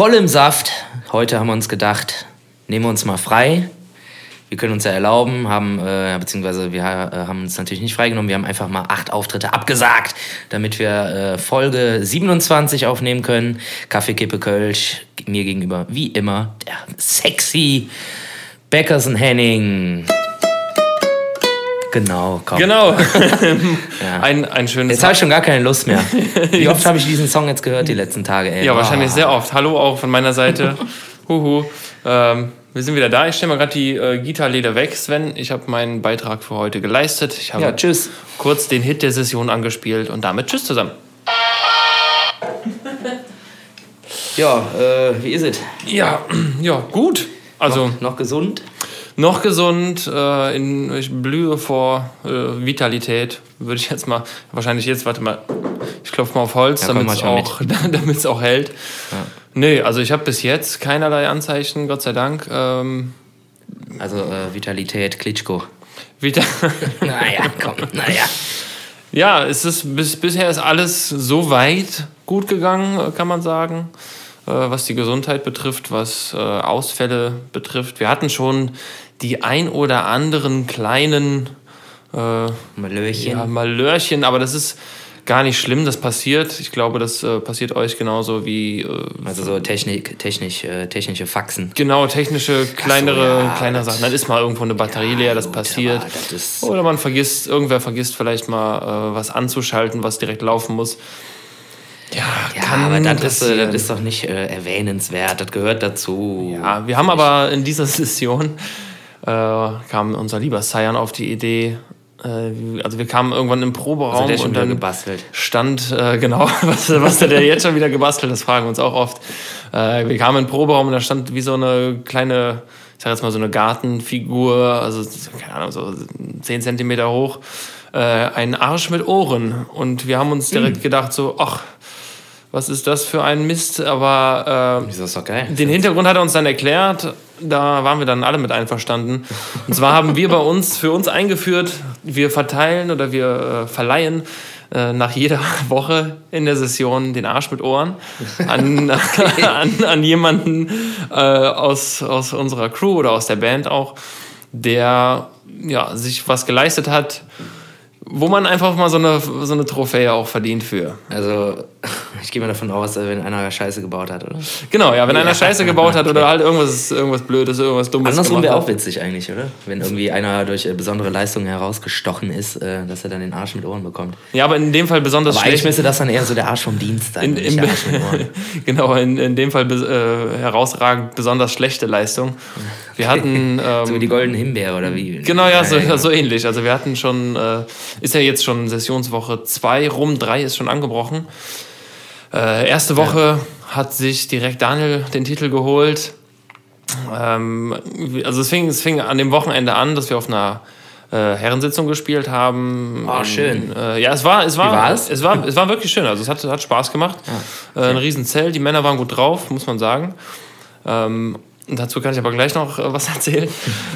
voll im Saft. Heute haben wir uns gedacht, nehmen wir uns mal frei. Wir können uns ja erlauben, haben, äh, beziehungsweise wir äh, haben uns natürlich nicht freigenommen, wir haben einfach mal acht Auftritte abgesagt, damit wir äh, Folge 27 aufnehmen können. Kaffee, Kippe, Kölsch, mir gegenüber, wie immer, der sexy Beckerson Henning. Genau, komm. Genau. Ja. ein, ein schönes Jetzt habe ich schon gar keine Lust mehr. Wie oft habe ich diesen Song jetzt gehört die letzten Tage? Ey? Ja, wahrscheinlich Oh. sehr oft. Hallo auch von meiner Seite. Huhu. Ähm, wir sind wieder da. Ich stelle mal gerade die äh, Gitarleder weg, Sven. Ich habe meinen Beitrag für heute geleistet. Ich habe Ja, tschüss. kurz den Hit der Session angespielt und damit tschüss zusammen. Ja, äh, wie ist es? Ja, ja, gut. Also Noch gesund? Noch gesund, äh, in, ich blühe vor äh, Vitalität, würde ich jetzt mal, wahrscheinlich jetzt, warte mal, ich klopfe mal auf Holz, Ja, damit es auch, damit's auch hält. Nee, also ich habe bis jetzt keinerlei Anzeichen, Gott sei Dank. Ähm, Also äh, Vitalität, Klitschko. Vita Naja, komm, naja. ja, es ist, bis, bisher ist alles so weit gut gegangen, äh, kann man sagen, äh, was die Gesundheit betrifft, was äh, Ausfälle betrifft. Wir hatten schon die ein oder anderen kleinen äh, Malöchen. Ja, Malörchen, aber das ist gar nicht schlimm, das passiert. Ich glaube, das äh, passiert euch genauso wie äh, Also so Technik, technisch, äh, technische Faxen. genau technische, kleinere, ja, kleinere Sachen. Dann ist mal irgendwo eine Batterie leer, das gut, passiert. das Oder man vergisst, irgendwer vergisst vielleicht mal äh, was anzuschalten, was direkt laufen muss. Ja, Ja, kann aber das ist, äh, das ist doch nicht äh, erwähnenswert. Das gehört dazu. Ja, wir haben aber in dieser Session kam unser lieber Cyan auf die Idee. Äh, also wir kamen irgendwann im Proberaum Also der und dann gebastelt. stand, äh, genau, was, was hat der jetzt schon wieder gebastelt, das fragen wir uns auch oft. Äh, wir kamen den Proberaum und da stand wie so eine kleine, ich sag jetzt mal so eine Gartenfigur, also keine Ahnung, so 10 Zentimeter hoch, äh, ein Arsch mit Ohren. Und wir haben uns direkt gedacht so, ach, was ist das für ein Mist, aber äh, den Hintergrund hat er uns dann erklärt. Da waren wir dann alle mit einverstanden. Und zwar haben wir bei uns für uns eingeführt, wir verteilen oder wir äh, verleihen äh, nach jeder Woche in der Session den Arsch mit Ohren an, an, an jemanden äh, aus, aus unserer Crew oder aus der Band auch, der ja, sich was geleistet hat, wo man einfach mal so eine, so eine Trophäe auch verdient für. Also, ich gehe mal davon aus, äh, wenn einer Scheiße gebaut hat, oder? Genau, ja, wenn einer Scheiße gebaut hat oder halt irgendwas, irgendwas Blödes, irgendwas Dummes Andersrum wäre auch witzig eigentlich, oder? Wenn irgendwie einer durch äh, besondere Leistungen herausgestochen ist, äh, dass er dann den Arsch mit Ohren bekommt. Ja, aber in dem Fall besonders Aber eigentlich schlecht. müsste das dann eher so der Arsch vom Dienst sein. In, in, der Arsch mit Ohren. genau, in, in dem Fall äh, herausragend besonders schlechte Leistung. Wir hatten. Ähm, So wie die goldene Himbeere oder wie? Genau, ja, so, Ja, so ähnlich. Also wir hatten schon, äh, ist ja jetzt schon Sessionswoche 2 rum, 3 ist schon angebrochen. Äh, erste Woche hat sich direkt Daniel den Titel geholt. Ähm, also es fing, es fing an dem Wochenende an, dass wir auf einer äh, Herrensitzung gespielt haben. Oh, schön. Äh, ja, es war, es war, es? es war, es war wirklich schön. Also es hat, hat Spaß gemacht. äh, ein Riesenzelt, die Männer waren gut drauf, muss man sagen. Ähm, dazu kann ich aber gleich noch äh, was erzählen.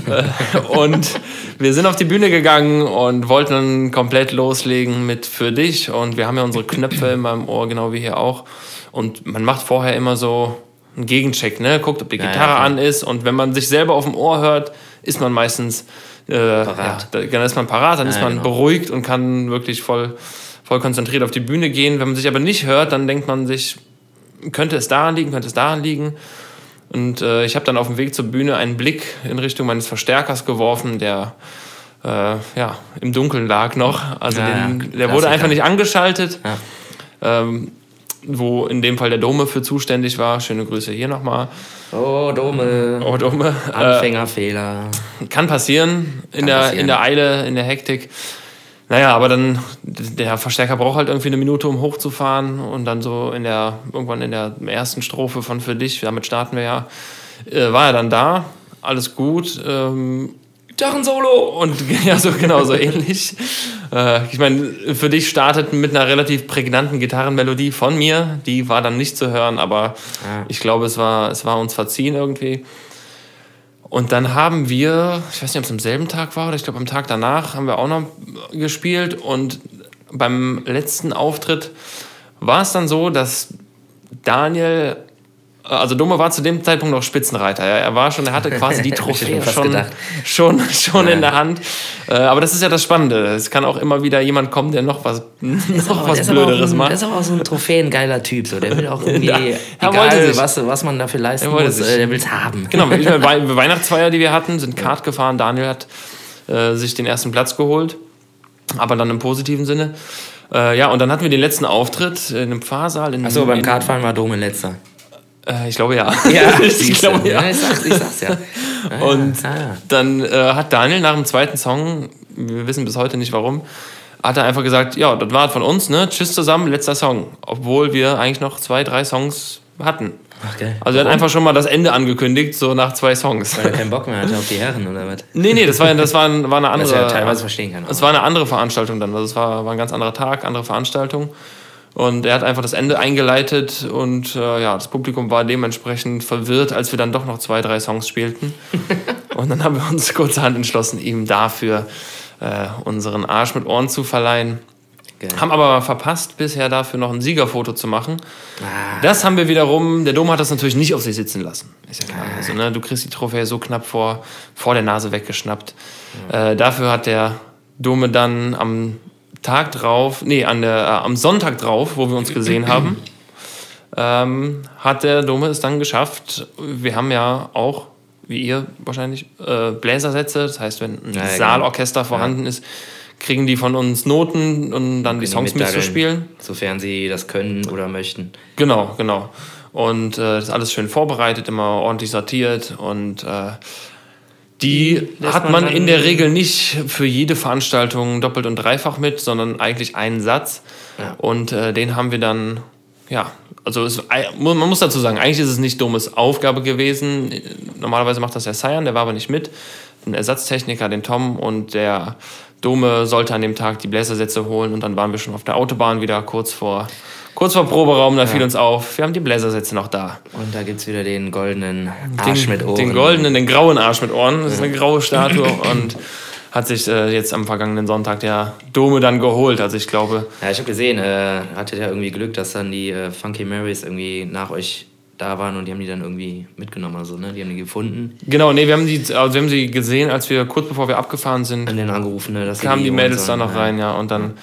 Äh, und wir sind auf die Bühne gegangen und wollten dann komplett loslegen mit Für dich. Und wir haben ja unsere Knöpfe in meinem Ohr, genau wie hier auch. Und man macht vorher immer so einen Gegencheck, ne? Guckt, ob die ja, Gitarre klar. an ist. Und wenn man sich selber auf dem Ohr hört, ist man meistens äh, Parat. Ja, da- dann ist man parat, dann ist Ja, man genau. beruhigt und kann wirklich voll, voll konzentriert auf die Bühne gehen. Wenn man sich aber nicht hört, dann denkt man sich, könnte es daran liegen, könnte es daran liegen. Und äh, ich habe dann auf dem Weg zur Bühne einen Blick in Richtung meines Verstärkers geworfen, der äh, ja, im Dunkeln lag noch. Also Ja, den, der Klassiker. wurde einfach nicht angeschaltet. Ja. Ähm, wo in dem Fall der Dome für zuständig war. Schöne Grüße hier nochmal. Oh, Dome. Oh, Dome. Äh, Anfängerfehler. kann passieren in, Kann der, passieren. in der Eile, in der Hektik. Naja, aber dann, der Verstärker braucht halt irgendwie eine Minute, um hochzufahren. Und dann so in der, irgendwann in der ersten Strophe von Für dich, damit starten wir ja, äh, war er dann da. Alles gut. Ähm, Gitarren-Solo! Und ja, so genau, so ähnlich. Äh, ich meine, für dich startet mit einer relativ prägnanten Gitarrenmelodie von mir. Die war dann nicht zu hören, aber Ja. ich glaube, es war, es war uns verziehen irgendwie. Und dann haben wir, ich weiß nicht, ob es am selben Tag war oder ich glaube am Tag danach, haben wir auch noch gespielt. Und beim letzten Auftritt war es dann so, dass Daniel also Dome war zu dem Zeitpunkt noch Spitzenreiter. Er war schon, er hatte quasi die Trophäe schon gedacht. schon, schon Ja. in der Hand. Äh, aber das ist ja das Spannende. Es kann auch immer wieder jemand kommen, der noch was, noch Aber was Blöderes ein, macht. Der ist aber auch so ein trophäengeiler Typ. So. Der will auch irgendwie, Ja, egal sich- was, was man dafür leisten muss, sich- äh, der will es haben. Genau, Wei- Weihnachtsfeier, die wir hatten, sind Kart gefahren. Daniel hat äh, sich den ersten Platz geholt, aber dann im positiven Sinne. Äh, ja, und dann hatten wir den letzten Auftritt in einem Pfarrsaal. In, Achso, beim Kartfahren war Dome letzter. Äh, ich glaube ja. siehst ich glaube ja. ich, sag's, ich sag's ja. Ah, ja. Und Ah, ja. dann äh, hat Daniel nach dem zweiten Song, wir wissen bis heute nicht warum, hat er einfach gesagt, ja, das war von uns, ne? Tschüss zusammen, letzter Song. Obwohl wir eigentlich noch zwei, drei Songs hatten. Ach, geil. Also er hat einfach schon mal das Ende angekündigt, so nach zwei Songs. Weil er keinen Bock mehr hatte auf die Herren oder was? Nee, nee, das war, das war, war eine Was andere. er teilweise verstehen kann. Es war eine andere Veranstaltung dann. Also es war, war ein ganz anderer Tag, andere Veranstaltung. Und er hat einfach das Ende eingeleitet und äh, ja, das Publikum war dementsprechend verwirrt, als wir dann doch noch zwei, drei Songs spielten. und dann haben wir uns kurzerhand entschlossen, ihm dafür äh, unseren Arsch mit Ohren zu verleihen. Geil. Haben aber verpasst, bisher dafür noch ein Siegerfoto zu machen. Ah, Das haben wir wiederum, der Dom hat das natürlich nicht auf sich sitzen lassen. Ist ja klar. Also, ne, du kriegst die Trophäe so knapp vor, vor der Nase weggeschnappt. Äh, dafür hat der Dome dann am Tag drauf, nee, an der, äh, am Sonntag drauf, wo wir uns gesehen haben, ähm, hat der Dome es dann geschafft. Wir haben ja auch, wie ihr wahrscheinlich, äh, Bläsersätze. Das heißt, wenn ein Ja, ja, genau. Saalorchester vorhanden ist, kriegen die von uns Noten, um dann die die Songs mitdaddeln, mitzuspielen. Sofern sie das können oder möchten. Genau, genau. Und äh, das ist alles schön vorbereitet, immer ordentlich sortiert und äh, die lässt hat man man in der Regel nicht für jede Veranstaltung doppelt und dreifach mit, sondern eigentlich einen Satz. Ja. Und äh, den haben wir dann, ja, also es, man muss dazu sagen, eigentlich ist es nicht dummes Aufgabe gewesen. Normalerweise macht das der Cyan, der war aber nicht mit. Ein Ersatztechniker, den Tom und der Dome sollte an dem Tag die Bläsersätze holen und dann waren wir schon auf der Autobahn wieder kurz vor, kurz vor Proberaum. Da fiel uns auf, wir haben die Bläsersätze noch da. Und da gibt es wieder den goldenen Arsch den, mit Ohren. Den goldenen, den grauen Arsch mit Ohren. Das ist eine graue Statue und hat sich äh, jetzt am vergangenen Sonntag der Dome dann geholt. Also ich glaube, Ja, ich habe gesehen, äh, hattet ja irgendwie Glück, dass dann die äh, Funky Marys irgendwie nach euch da waren und die haben die dann irgendwie mitgenommen oder so, ne? Die haben die gefunden genau, nee, wir haben, die, also wir haben sie gesehen, als wir kurz bevor wir abgefahren sind, und den angerufen, ne? Dass kamen die holen Mädels da noch Ja. rein, ja. Und dann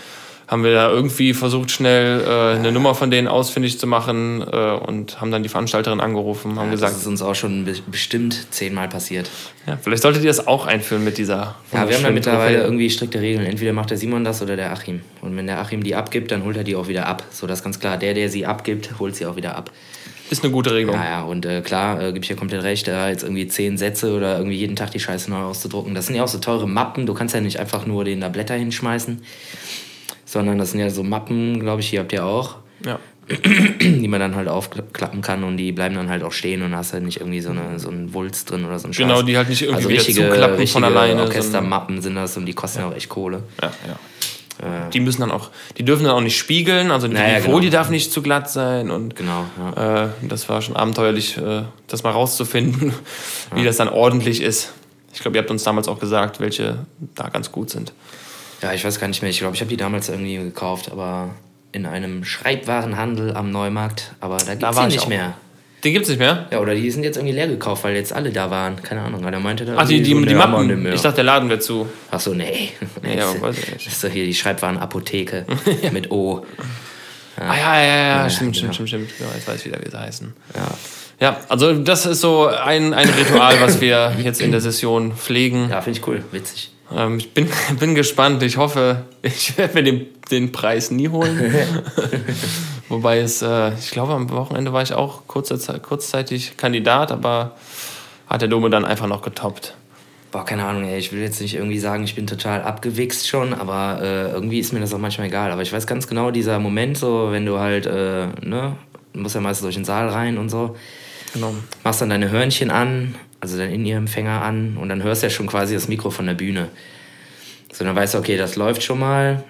haben wir da irgendwie versucht, schnell äh, eine Nummer von denen ausfindig zu machen äh, und haben dann die Veranstalterin angerufen, haben Ja, gesagt, Das ist uns auch schon be bestimmt zehnmal passiert. ja, vielleicht solltet ihr das auch einführen mit dieser. Ja, wir haben da mittlerweile Trophäe. irgendwie strikte Regeln. Entweder macht der Simon das oder der Achim. Und wenn der Achim die abgibt, dann holt er die auch wieder ab. So, das ist ganz klar. Der, der sie abgibt, holt sie auch wieder ab. Ist eine gute Regelung. Ja, ja, und äh, klar, äh, gebe ich dir komplett recht, da jetzt irgendwie zehn Sätze oder irgendwie jeden Tag die Scheiße neu auszudrucken. Das sind ja auch so teure Mappen. Du kannst ja nicht einfach nur den da Blätter hinschmeißen, sondern das sind ja so Mappen, glaube ich, hier habt ihr auch, Ja. die man dann halt aufklappen kann und die bleiben dann halt auch stehen und hast halt nicht irgendwie so, eine, so einen Wulst drin oder so ein Scheiß. Genau, die halt nicht irgendwie also richtige, zuklappen richtige von alleine, Orchestermappen sind das und die kosten ja auch echt Kohle. Ja, ja. Die müssen dann auch, die dürfen dann auch nicht spiegeln, also die Naja, Folie genau. darf nicht zu glatt sein und Genau, ja. äh, das war schon abenteuerlich, äh, das mal rauszufinden, wie das dann ordentlich ist. Ich glaube, ihr habt uns damals auch gesagt, welche da ganz gut sind. Ja, ich weiß gar nicht mehr. Ich glaube, ich habe die damals irgendwie gekauft, aber in einem Schreibwarenhandel am Neumarkt. Aber da gibt es die ich nicht mehr. Den gibt's nicht mehr? Ja, oder die sind jetzt irgendwie leer gekauft, weil jetzt alle da waren. Keine Ahnung. Er meinte da Ach, die, die, so, die Mappen. Ich dachte, der Laden wäre zu. Ach so, nee. Nee, ja, das, weiß ich nicht. das ist doch hier die Schreibwarenapotheke mit O. Ah, ja, ja, ja, ja, stimmt, genau. stimmt, stimmt, stimmt. Ja, jetzt weiß ich wieder, wie sie heißen. Ja. Ja, also das ist so ein, ein Ritual, was wir jetzt in der Session pflegen. Ja, finde ich cool. Witzig. Ähm, ich bin, bin gespannt. Ich hoffe, ich werde mir den, den Preis nie holen. Wobei es, äh, ich glaube, am Wochenende war ich auch kurze Zeit, kurzzeitig Kandidat, aber hat der Dome dann einfach noch getoppt. Boah, keine Ahnung, ey. Ich will jetzt nicht irgendwie sagen, ich bin total abgewichst schon, aber äh, irgendwie ist mir das auch manchmal egal. Aber ich weiß ganz genau, dieser Moment, so, wenn du halt, äh, ne, du musst ja meistens durch den Saal rein und so. Genau. machst dann deine Hörnchen an, also deinen In-Ear-Empfänger an und dann hörst du ja schon quasi das Mikro von der Bühne. So, dann weißt du, okay, das läuft schon mal.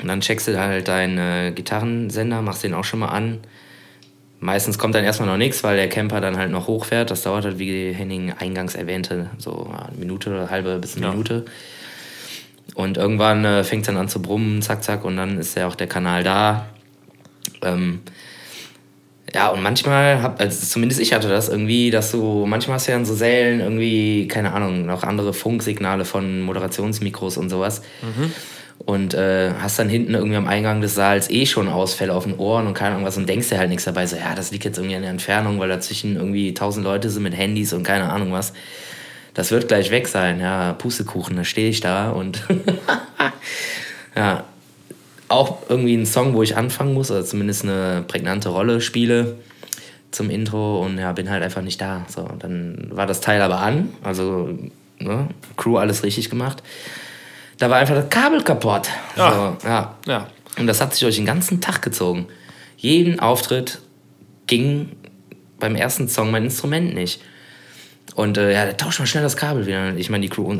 Und dann checkst du halt deinen äh, Gitarrensender, machst den auch schon mal an. Meistens kommt dann erstmal noch nichts, weil der Camper dann halt noch hochfährt. Das dauert halt, wie Henning eingangs erwähnte, so eine Minute oder halbe bis eine Ja. Minute. Und irgendwann äh, fängt es dann an zu brummen, zack, zack, und dann ist ja auch der Kanal da. Ähm, Ja, und manchmal, hab, also zumindest ich hatte das irgendwie, dass du, manchmal hast du ja in so Sälen irgendwie, keine Ahnung, noch andere Funksignale von Moderationsmikros und sowas. Mhm. Und äh, hast dann hinten irgendwie am Eingang des Saals eh schon Ausfälle auf den Ohren und keine Ahnung was und denkst dir halt nichts dabei. So, ja, das liegt jetzt irgendwie an der Entfernung, weil dazwischen irgendwie tausend Leute sind mit Handys und keine Ahnung was. Das wird gleich weg sein, ja, Pustekuchen, da stehe ich da und ja, auch irgendwie ein Song, wo ich anfangen muss, oder zumindest eine prägnante Rolle spiele zum Intro und ja, bin halt einfach nicht da. So, dann war das Teil aber an, also ne, Crew alles richtig gemacht. Da war einfach das Kabel kaputt. Ah. So, ja. Ja. Und das hat sich durch den ganzen Tag gezogen. Jeden Auftritt ging beim ersten Song mein Instrument nicht. Und äh, ja, tausch mal schnell das Kabel wieder. Ich meine, die Crew,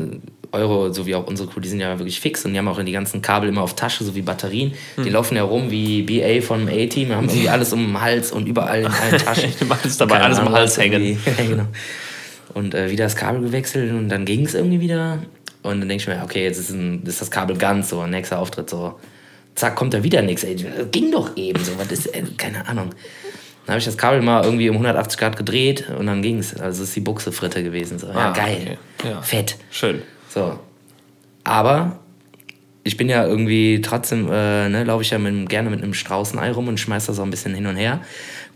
eure sowie auch unsere Crew, die sind ja wirklich fix und die haben auch die ganzen Kabel immer auf Tasche, so wie Batterien. Die laufen ja rum wie BA vom A-Team, haben irgendwie alles um den Hals und überall in allen Taschen. Alles dabei, Keine alles am Ahnung, Hals hängen. Ja, genau. Und äh, wieder das Kabel gewechselt und dann ging es irgendwie wieder. Und dann denke ich mir, okay, jetzt ist, ein, ist das Kabel ganz so, nächster Auftritt so. Zack, kommt da wieder nichts. Ging doch eben so. Was ist, ey, keine Ahnung. Dann habe ich das Kabel mal irgendwie um 180 Grad gedreht und dann ging es. Also ist die Buchse Fritte gewesen. So. Ja, Ah, geil. okay. Ja. Fett. Schön. So. Aber ich bin ja irgendwie trotzdem, äh, ne, laufe ich ja mit, gerne mit einem Straußenei rum und schmeiß das auch ein bisschen hin und her.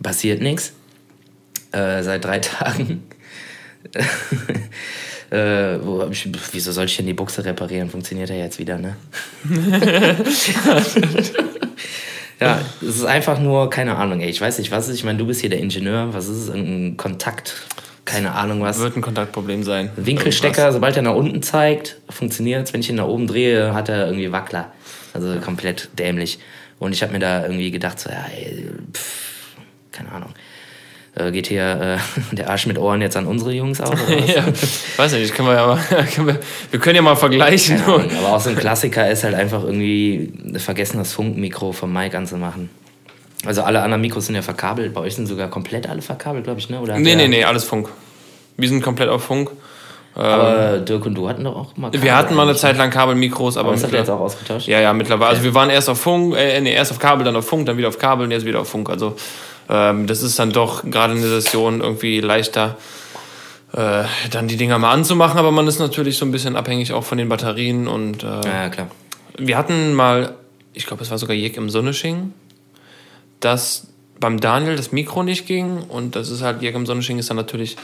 Passiert nichts. Äh, seit drei Tagen. äh, wo ich, wieso soll ich denn die Buchse reparieren? Funktioniert ja jetzt wieder, ne? ja, es ist einfach nur, keine Ahnung, ey, ich weiß nicht, was ist. Ich meine, du bist hier der Ingenieur. Was ist es? Irgendein Kontakt? Keine Ahnung, was. Wird ein Kontaktproblem sein. Winkelstecker, sobald er nach unten zeigt, funktioniert Wenn ich ihn nach oben drehe, hat er irgendwie Wackler. Also komplett dämlich. Und ich habe mir da irgendwie gedacht, so, ja, ey, pff, keine Ahnung. Äh, geht hier äh, der Arsch mit Ohren jetzt an unsere Jungs was? ja, weiß nicht, können wir ja mal, können wir, wir können ja mal vergleichen. Ahnung, aber auch so ein Klassiker ist halt einfach irgendwie vergessen, das Funkmikro vom Mic anzumachen. Also alle anderen Mikros sind ja verkabelt. Bei euch sind sogar komplett alle verkabelt, glaube ich, ne? Oder Nee, nee, nee, alles Funk. Wir sind komplett auf Funk. Aber Dirk und du hatten doch auch mal Wir hatten mal eine eigentlich, Zeit lang Kabelmikros, aber das habt ihr jetzt auch ausgetauscht? Ja, ja, mittlerweile. Also wir waren erst auf Funk, äh, nee, erst auf Kabel, dann auf Funk, dann wieder auf Kabel und jetzt wieder auf Funk. Also ähm, das ist dann doch gerade in der Session irgendwie leichter, äh, dann die Dinger mal anzumachen, aber man ist natürlich so ein bisschen abhängig auch von den Batterien und äh, Ja, klar. wir hatten mal, ich glaube, es war sogar Jek im Sonnesching, dass beim Daniel das Mikro nicht ging und das ist halt, Jek im Sonnesching ist dann natürlich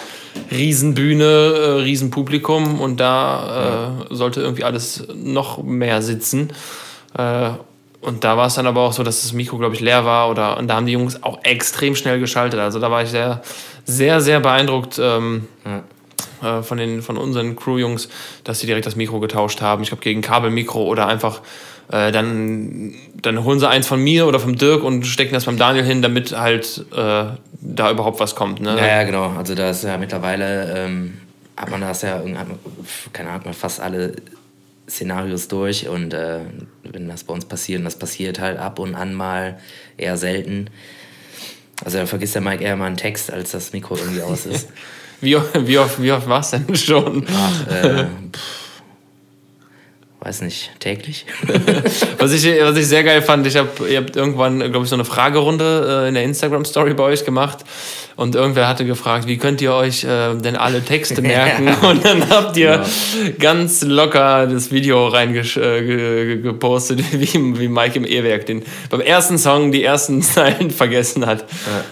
Riesenbühne, äh, Riesenpublikum und da äh, sollte irgendwie alles noch mehr sitzen. Äh, und da war es dann aber auch so, dass das Mikro, glaube ich, leer war oder und da haben die Jungs auch extrem schnell geschaltet. Also da war ich sehr, sehr, sehr beeindruckt. Ähm, äh, von, den, von unseren Crew-Jungs, dass sie direkt das Mikro getauscht haben. Ich glaube, gegen Kabelmikro oder einfach äh, dann, dann holen sie eins von mir oder vom Dirk und stecken das beim Daniel hin, damit halt äh, da überhaupt was kommt. Ne? Ja, ja, genau. Also da ist ja mittlerweile, ähm, hat man das ja, irgendwie- hat man, keine Ahnung, hat man fast alle Szenarios durch und äh, wenn das bei uns passiert, und das passiert halt ab und an mal eher selten. Also da vergisst der Mike eher mal einen Text, als das Mikro irgendwie aus ist. Wie, wie oft, wie oft war es denn schon? Ach, äh, pff, weiß nicht, täglich? Was ich, was ich sehr geil fand, ich hab, ihr habt irgendwann, glaube ich, so eine Fragerunde äh, in der Instagram-Story bei euch gemacht und irgendwer hatte gefragt, wie könnt ihr euch äh, denn alle Texte merken? Und dann habt ihr ganz locker das Video reingepostet, äh, wie, wie Mike im E-Werk den beim ersten Song die ersten Zeilen vergessen hat.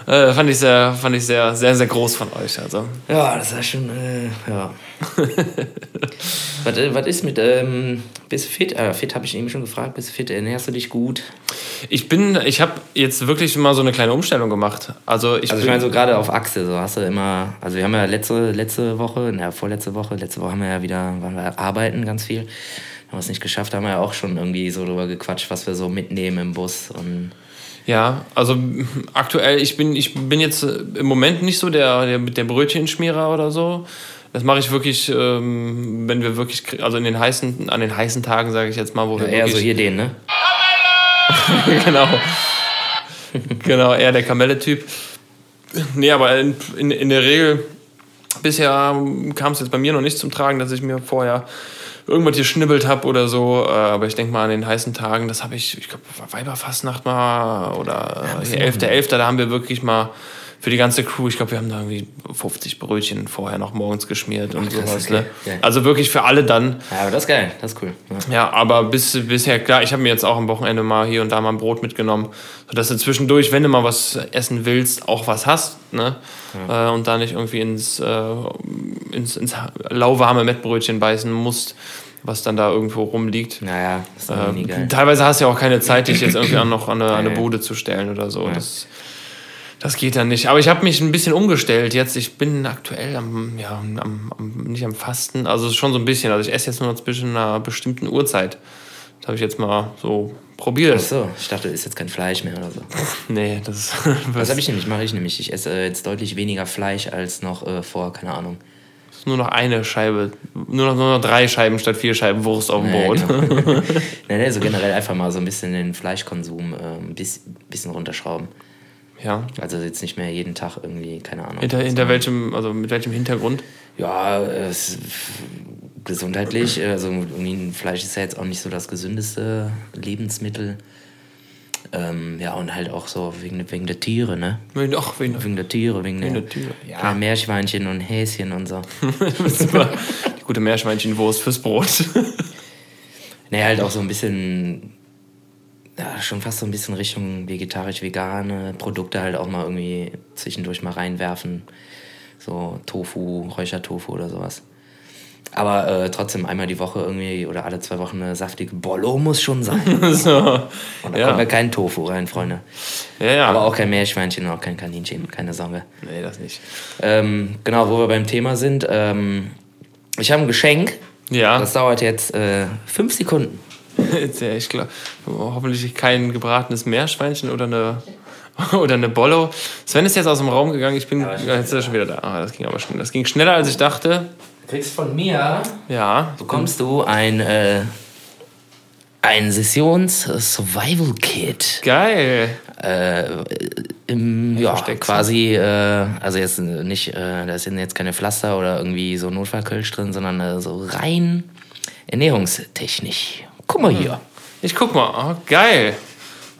Äh, fand ich sehr, fand ich sehr, sehr, sehr groß von euch. Also. Ja, das war schon, äh, ja. was, äh, was ist mit, ähm, bist fit? Äh, fit habe ich eben schon gefragt, bist fit? Ernährst du dich gut? Ich bin, ich habe jetzt wirklich mal so eine kleine Umstellung gemacht. Also ich, Also ich meine so gerade auf Achse, so hast du immer, also wir haben ja letzte, letzte Woche, na vorletzte Woche, letzte Woche haben wir ja wieder, waren wir arbeiten ganz viel, haben wir es nicht geschafft, haben wir ja auch schon irgendwie so drüber gequatscht, was wir so mitnehmen im Bus und Ja, also aktuell, ich bin, ich bin jetzt im Moment nicht so der, der mit der Brötchenschmierer oder so. Das mache ich wirklich, ähm, wenn wir wirklich, also in den heißen, an den heißen Tagen, sage ich jetzt mal, wo wir eher so wirklich, hier den, ne? genau, genau, eher der Kamelle-Typ. Nee, aber in, in, in der Regel, bisher kam es jetzt bei mir noch nicht zum Tragen, dass ich mir vorher irgendwas geschnibbelt habe oder so. Äh, aber ich denke mal an den heißen Tagen, das habe ich, ich glaube, Weiberfastnacht mal oder ja, 11.11., 11., da haben wir wirklich mal für die ganze Crew, ich glaube, wir haben da irgendwie 50 Brötchen vorher noch morgens geschmiert und Ach, sowas. Ne? Also wirklich für alle dann. Ja, aber das ist geil, das ist cool. Ja, ja aber bis, bisher, klar, ich habe mir jetzt auch am Wochenende mal hier und da mal ein Brot mitgenommen, sodass du zwischendurch, wenn du mal was essen willst, auch was hast. Ne? Ja. Äh, und da nicht irgendwie ins, äh, ins, ins lauwarme Mettbrötchen beißen musst was dann da irgendwo rumliegt. Naja, ist äh, nie geil. Teilweise hast du ja auch keine Zeit, dich jetzt irgendwie an, noch an eine, an eine Bude zu stellen oder so. Ja. Das, das geht dann nicht. Aber ich habe mich ein bisschen umgestellt jetzt. Ich bin aktuell am, ja, am, am, nicht am Fasten, also schon so ein bisschen. Also ich esse jetzt nur noch zwischen einer bestimmten Uhrzeit. Das habe ich jetzt mal so probiert. Ach so, ich dachte, du isst jetzt kein Fleisch mehr oder so. nee, das. Was habe ich nämlich? Mache ich nämlich. Ich esse jetzt deutlich weniger Fleisch als noch äh, vor, keine Ahnung. Nur noch eine Scheibe, nur noch, nur noch drei Scheiben statt vier Scheiben Wurst auf dem naja, Brot. Genau. nee, nee, so generell einfach mal so ein bisschen den Fleischkonsum äh, ein bisschen runterschrauben. Ja. Also jetzt nicht mehr jeden Tag irgendwie, keine Ahnung. Hinter, hinter welchem, also mit welchem Hintergrund? Ja, es, gesundheitlich. Also irgendwie Fleisch ist ja jetzt auch nicht so das gesündeste Lebensmittel. Ähm, ja, und halt auch so wegen, wegen der Tiere, ne? Wegen, wegen, wegen der Tiere, wegen, wegen der, der Tiere. Ja. Meerschweinchen und Häschen und so. Die gute Meerschweinchenwurst fürs Brot. naja, halt auch so ein bisschen ja, schon fast so ein bisschen Richtung vegetarisch-vegane Produkte halt auch mal irgendwie zwischendurch mal reinwerfen. So Tofu, Räuchertofu oder sowas. Aber äh, trotzdem einmal die Woche irgendwie oder alle zwei Wochen eine saftige Bollo muss schon sein. so. Und da ja. kommt ja kein Tofu rein, Freunde. Ja, ja. Aber auch kein Meerschweinchen und auch kein Kaninchen, keine Sorge. Nee, das nicht. Ähm, genau, wo wir beim Thema sind. Ähm, ich habe ein Geschenk. Ja. Das dauert jetzt äh, fünf Sekunden. ich glaube, hoffentlich kein gebratenes Meerschweinchen oder eine, oder eine Bollo. Sven ist jetzt aus dem Raum gegangen, ich bin ja, jetzt ist er schon wieder da. Ah, das ging aber schnell. Das ging schneller, als ich dachte. Du kriegst von mir, ja. bekommst du ein, äh, ein Sessions-Survival-Kit. Geil. Äh, im, ja, quasi, äh, also jetzt nicht, äh, da sind jetzt keine Pflaster oder irgendwie so Notfallkölsch drin, sondern äh, so rein ernährungstechnisch. Guck mal hier. Ich guck mal. Oh, geil.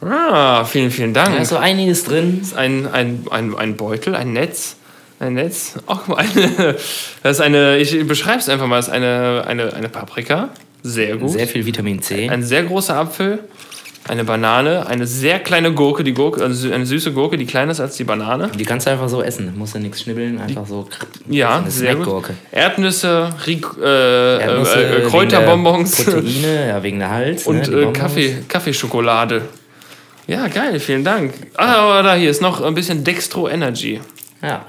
Ah, vielen, vielen Dank. Da ist so einiges drin. Das ist ein, ein, ein, ein Beutel, ein Netz. Ein Netz. Ach, eine, das ist eine, ich beschreibe es einfach mal, das ist eine, eine, eine Paprika. Sehr gut. Sehr viel Vitamin C. Ein sehr großer Apfel eine Banane, eine sehr kleine Gurke, die Gurke, also eine süße Gurke, die kleiner ist als die Banane. Die kannst du einfach so essen, musst du nichts schnibbeln, einfach die, so. Ja, so sehr gut. Erdnüsse, äh, Erdnüsse äh, Kräuterbonbons. Proteine, ja, wegen der Hals. Und ne, äh, Kaffee, Kaffeeschokolade. Ja, geil, vielen Dank. Ah, aber da hier ist noch ein bisschen Dextro Energy. Ja.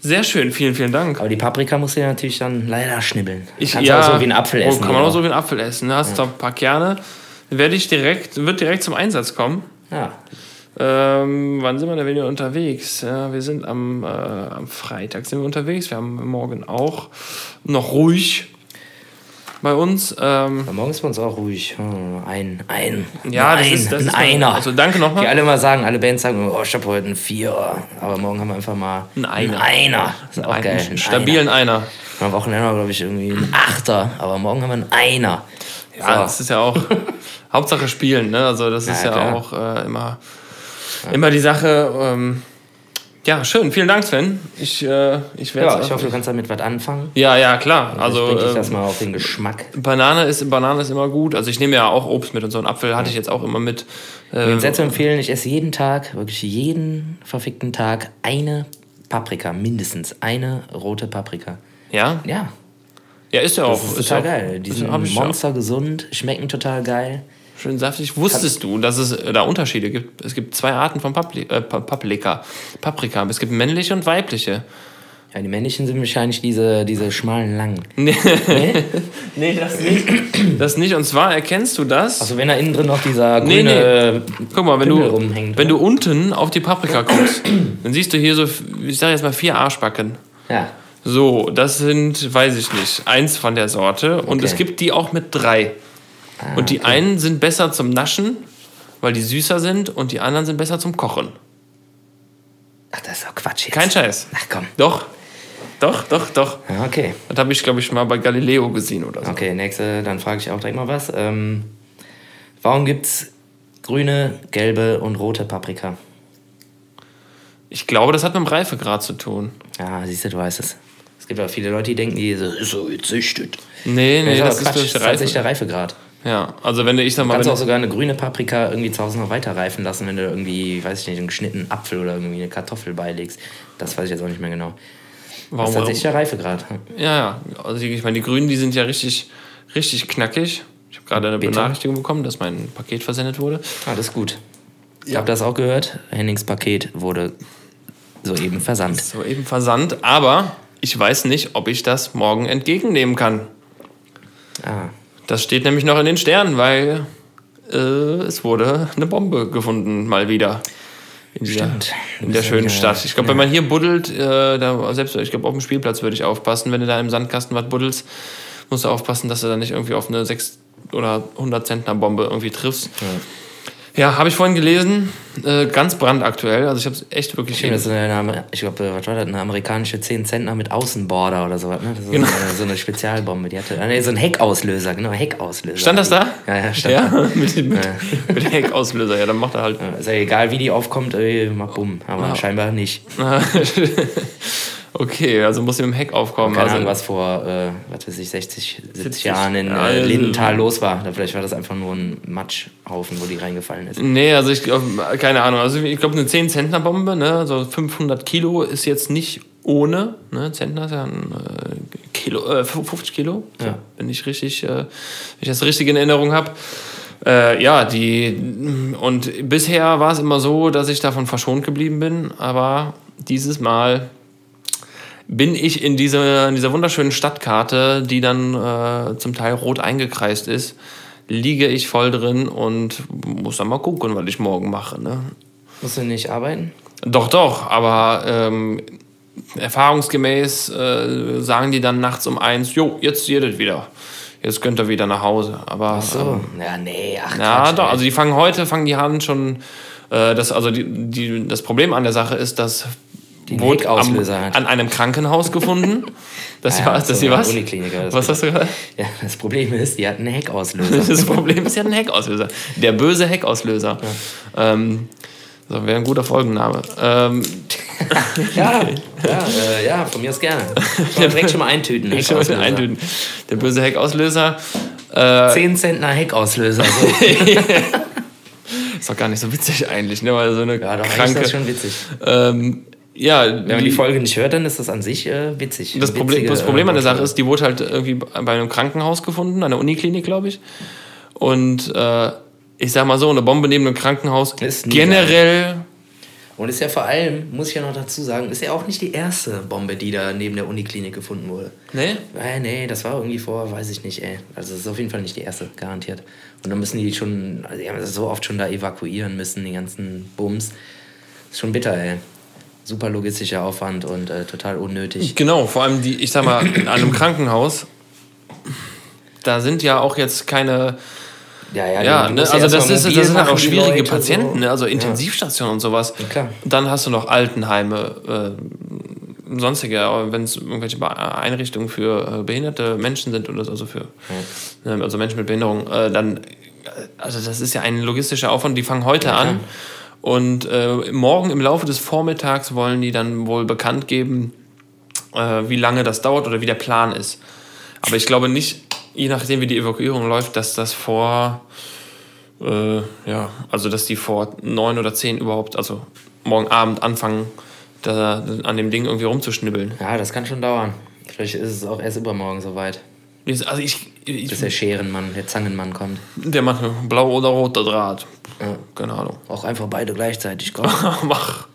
Sehr schön, vielen, vielen Dank. Aber die Paprika musst du ja natürlich dann leider schnibbeln. Ich, Kannst ja, auch so wie ein Apfel oh, essen. Kann man auch so wie ein Apfel essen. Da hast du ja. ein paar Kerne werde ich direkt, wird direkt zum Einsatz kommen. Ja. Ähm, wann sind wir denn wieder unterwegs? Ja, wir sind am, äh, am Freitag sind wir unterwegs. Wir haben morgen auch noch ruhig bei uns. Ähm, ja, morgen ist bei uns auch ruhig. Hm, ein, ein, ja, ein, das ist, das ein ist Einer. Also danke nochmal. Die alle mal sagen, alle Bands sagen, oh, ich habe heute einen Vierer. Aber morgen haben wir einfach mal ein Einer. Einer. Das ist auch ein, geil. Einen stabilen Einer. Am Wochenende glaube ich irgendwie einen Achter. Aber morgen haben wir einen Einer. Ja, so. das ist ja auch Hauptsache spielen, ne? Also das ist ja, ja auch äh, immer, ja. immer die Sache. Ähm, ja, schön. Vielen Dank, Sven. Ich, äh, ich werde. Ja, ich hoffe, du kannst damit was anfangen. Ja, ja, klar. Also, also ich ähm, das mal auf den Geschmack. Banane ist, Banane ist immer gut. Also ich nehme ja auch Obst mit und so einen Apfel hatte ich jetzt auch immer mit. Äh, ich würde zu empfehlen, ich esse jeden Tag, wirklich jeden verfickten Tag eine Paprika, mindestens eine rote Paprika. Ja? Ja. Ja, ist ja auch. Das ist total geil. Die sind Monster gesund, schmecken total geil. Schön saftig. Wusstest du, dass es da Unterschiede gibt? Es gibt zwei Arten von Papli äh, Paprika. Paprika. Es gibt männliche und weibliche. Ja, die männlichen sind wahrscheinlich diese, diese schmalen, langen. Nee. nee? nee, das nicht. Das nicht. Und zwar erkennst du das. Also wenn da innen drin noch dieser grüne nee, nee. Guck mal, wenn du, rumhängt, wenn du unten auf die Paprika guckst, dann siehst du hier so, ich sag jetzt mal vier Arschbacken. Ja. So, das sind, weiß ich nicht, eins von der Sorte. Und okay. es gibt die auch mit drei. Ah, und die okay. einen sind besser zum Naschen, weil die süßer sind, und die anderen sind besser zum Kochen. Ach, das ist doch Quatsch jetzt. Kein Scheiß. Ach komm. Doch. Doch, doch, doch. Ja, okay. Das habe ich, glaube ich, mal bei Galileo gesehen oder so. Okay, nächste, dann frage ich auch direkt mal was. Ähm, warum gibt es grüne, gelbe und rote Paprika? Ich glaube, das hat mit dem Reifegrad zu tun. Ja, siehst du, du weißt es. Es gibt auch viele Leute, die denken, die so, ist so gezüchtet. Nee, nee, Ja, das das ist Quatsch, den ist tatsächlich der Reife. Reifegrad. Ja, also wenn du, ich sag Du mal, kannst wenn auch du, sogar eine grüne Paprika irgendwie zu Hause noch weiter reifen lassen, wenn du irgendwie, weiß ich nicht, einen geschnittenen Apfel oder irgendwie eine Kartoffel beilegst. Das weiß ich jetzt auch nicht mehr genau. Das warum, ist tatsächlich der Reifegrad. Ja, ja. Also ich meine, die Grünen, die sind ja richtig, richtig knackig. Ich habe gerade eine Bitter. Benachrichtigung bekommen, dass mein Paket versendet wurde. Ah, das ist gut. Ich habe das auch gehört. Hennings Paket wurde soeben versandt. So eben versandt, aber ich weiß nicht, ob ich das morgen entgegennehmen kann. Ah, Das steht nämlich noch in den Sternen, weil äh, es wurde eine Bombe gefunden, mal wieder. In, dieser, Stimmt. in der Ja, schönen ja. Stadt. Ich glaube, wenn man hier buddelt, äh, da, selbst ich glaube, auf dem Spielplatz würde ich aufpassen, wenn du da im Sandkasten was buddelst, musst du aufpassen, dass du da nicht irgendwie auf eine 6 oder 100 Zentner Bombe irgendwie triffst. Ja, habe ich vorhin gelesen, äh, ganz brandaktuell. Also ich habe es echt wirklich. eine, Amer- ich glaube, was war das? Eine amerikanische 10 Zentner mit Außenborder oder sowas. Ne? Das ist Genau. so, eine, so eine Spezialbombe. Die hatte, ah, nee, so ein Heckauslöser, genau, Heckauslöser. Stand das da? Ja, ja, stand Ja, da. mit, mit, mit dem Heckauslöser. Ja, dann macht er halt. Ja, Ist ja egal, wie die aufkommt, ey, mach bumm. Aber scheinbar nicht. okay, also muss mit dem Heck aufkommen. Keine also, Ahnung, was vor, äh, was weiß ich, 60, 70 70 Jahren in äh, Lindenthal los war. Vielleicht war das einfach nur ein Matschhaufen, wo die reingefallen ist. Nee, also ich glaube, keine Ahnung. Also ich glaube, eine 10-Zentner-Bombe, ne, also 500 Kilo ist jetzt nicht ohne. Ne? Zentner ist ja ein äh, Kilo, äh, 50 Kilo, Ja. wenn ich richtig, äh, wenn ich das richtig in Erinnerung habe. Äh, ja, die und bisher war es immer so, dass ich davon verschont geblieben bin, aber dieses Mal bin ich in, diese, in dieser wunderschönen Stadtkarte, die dann äh, zum Teil rot eingekreist ist, liege ich voll drin und muss dann mal gucken, was ich morgen mache. Ne? Musst du nicht arbeiten? Doch, doch, aber ähm, erfahrungsgemäß äh, sagen die dann nachts um eins, jo, jetzt jedet wieder. Jetzt könnt ihr wieder nach Hause. Aber Ach so. Ja, nee, ach ja, Quatsch, doch. Also die fangen heute, fangen die an schon. Äh, das, also die, die, das Problem an der Sache ist, dass Die wurde am, hat. an einem Krankenhaus gefunden. Das Ja, war, so das hier eine was? Unikliniker, das Was hast du gesagt? Ja, das Problem ist, die hatten einen Heckauslöser. Das Problem ist ja ein Heckauslöser. Der böse Heckauslöser. Ähm, das wäre ein guter Folgenname. Ähm, ja, ja, äh, ja, von mir aus gerne. Mal direkt schon mal eintüten. Heckauslöser. eintüten. Der böse Heckauslöser. Äh, 10 Zentner Heckauslöser. So. ist doch gar nicht so witzig eigentlich, ne? Weil so eine Ja, doch, eigentlich ist kranke. das schon witzig. ähm, ja, Wenn man die Folge nicht hört, dann ist das an sich äh, witzig. Das Problem, das Problem an der äh, Sache ist, die wurde halt irgendwie bei einem Krankenhaus gefunden, an der Uniklinik, glaube ich. Und äh, ich sag mal so, eine Bombe neben einem Krankenhaus Ist generell. Und ist ja vor allem, muss ich ja noch dazu sagen, ist ja auch nicht die erste Bombe, die da neben der Uniklinik gefunden wurde. Ne? Äh, nee, das war irgendwie vor, weiß ich nicht, ey. Also das ist auf jeden Fall nicht die erste, garantiert. Und dann müssen die schon, also die haben das so oft schon da evakuieren müssen, die ganzen Bums. Ist schon bitter, ey. Super logistischer Aufwand und äh, total unnötig. Genau, vor allem die, ich sag mal, in einem Krankenhaus, da sind ja auch jetzt keine. Ja, ja, Ja, ne? also erst das, mal ist, das sind halt auch schwierige Patienten, so. ne? also Ja. Intensivstationen und sowas. Ja, klar. Dann hast du noch Altenheime, äh, sonstige, wenn es irgendwelche Einrichtungen für äh, behinderte Menschen sind oder so, also für ähm, also Menschen mit Behinderung, äh, dann, äh, also das ist ja ein logistischer Aufwand, die fangen heute an und äh, morgen im Laufe des Vormittags wollen die dann wohl bekannt geben, äh, wie lange das dauert oder wie der Plan ist. Aber ich glaube nicht, je nachdem wie die Evakuierung läuft, dass das vor, äh, ja, also dass die vor neun oder zehn überhaupt, also morgen Abend anfangen, da, an dem Ding irgendwie rumzuschnibbeln. Ja, das kann schon dauern. Vielleicht ist es auch erst übermorgen soweit, Also ich, ich bis der Scherenmann, der Zangenmann kommt. der macht blau oder roter Draht. Ja. Keine Ahnung. Auch einfach beide gleichzeitig kommen. Mach.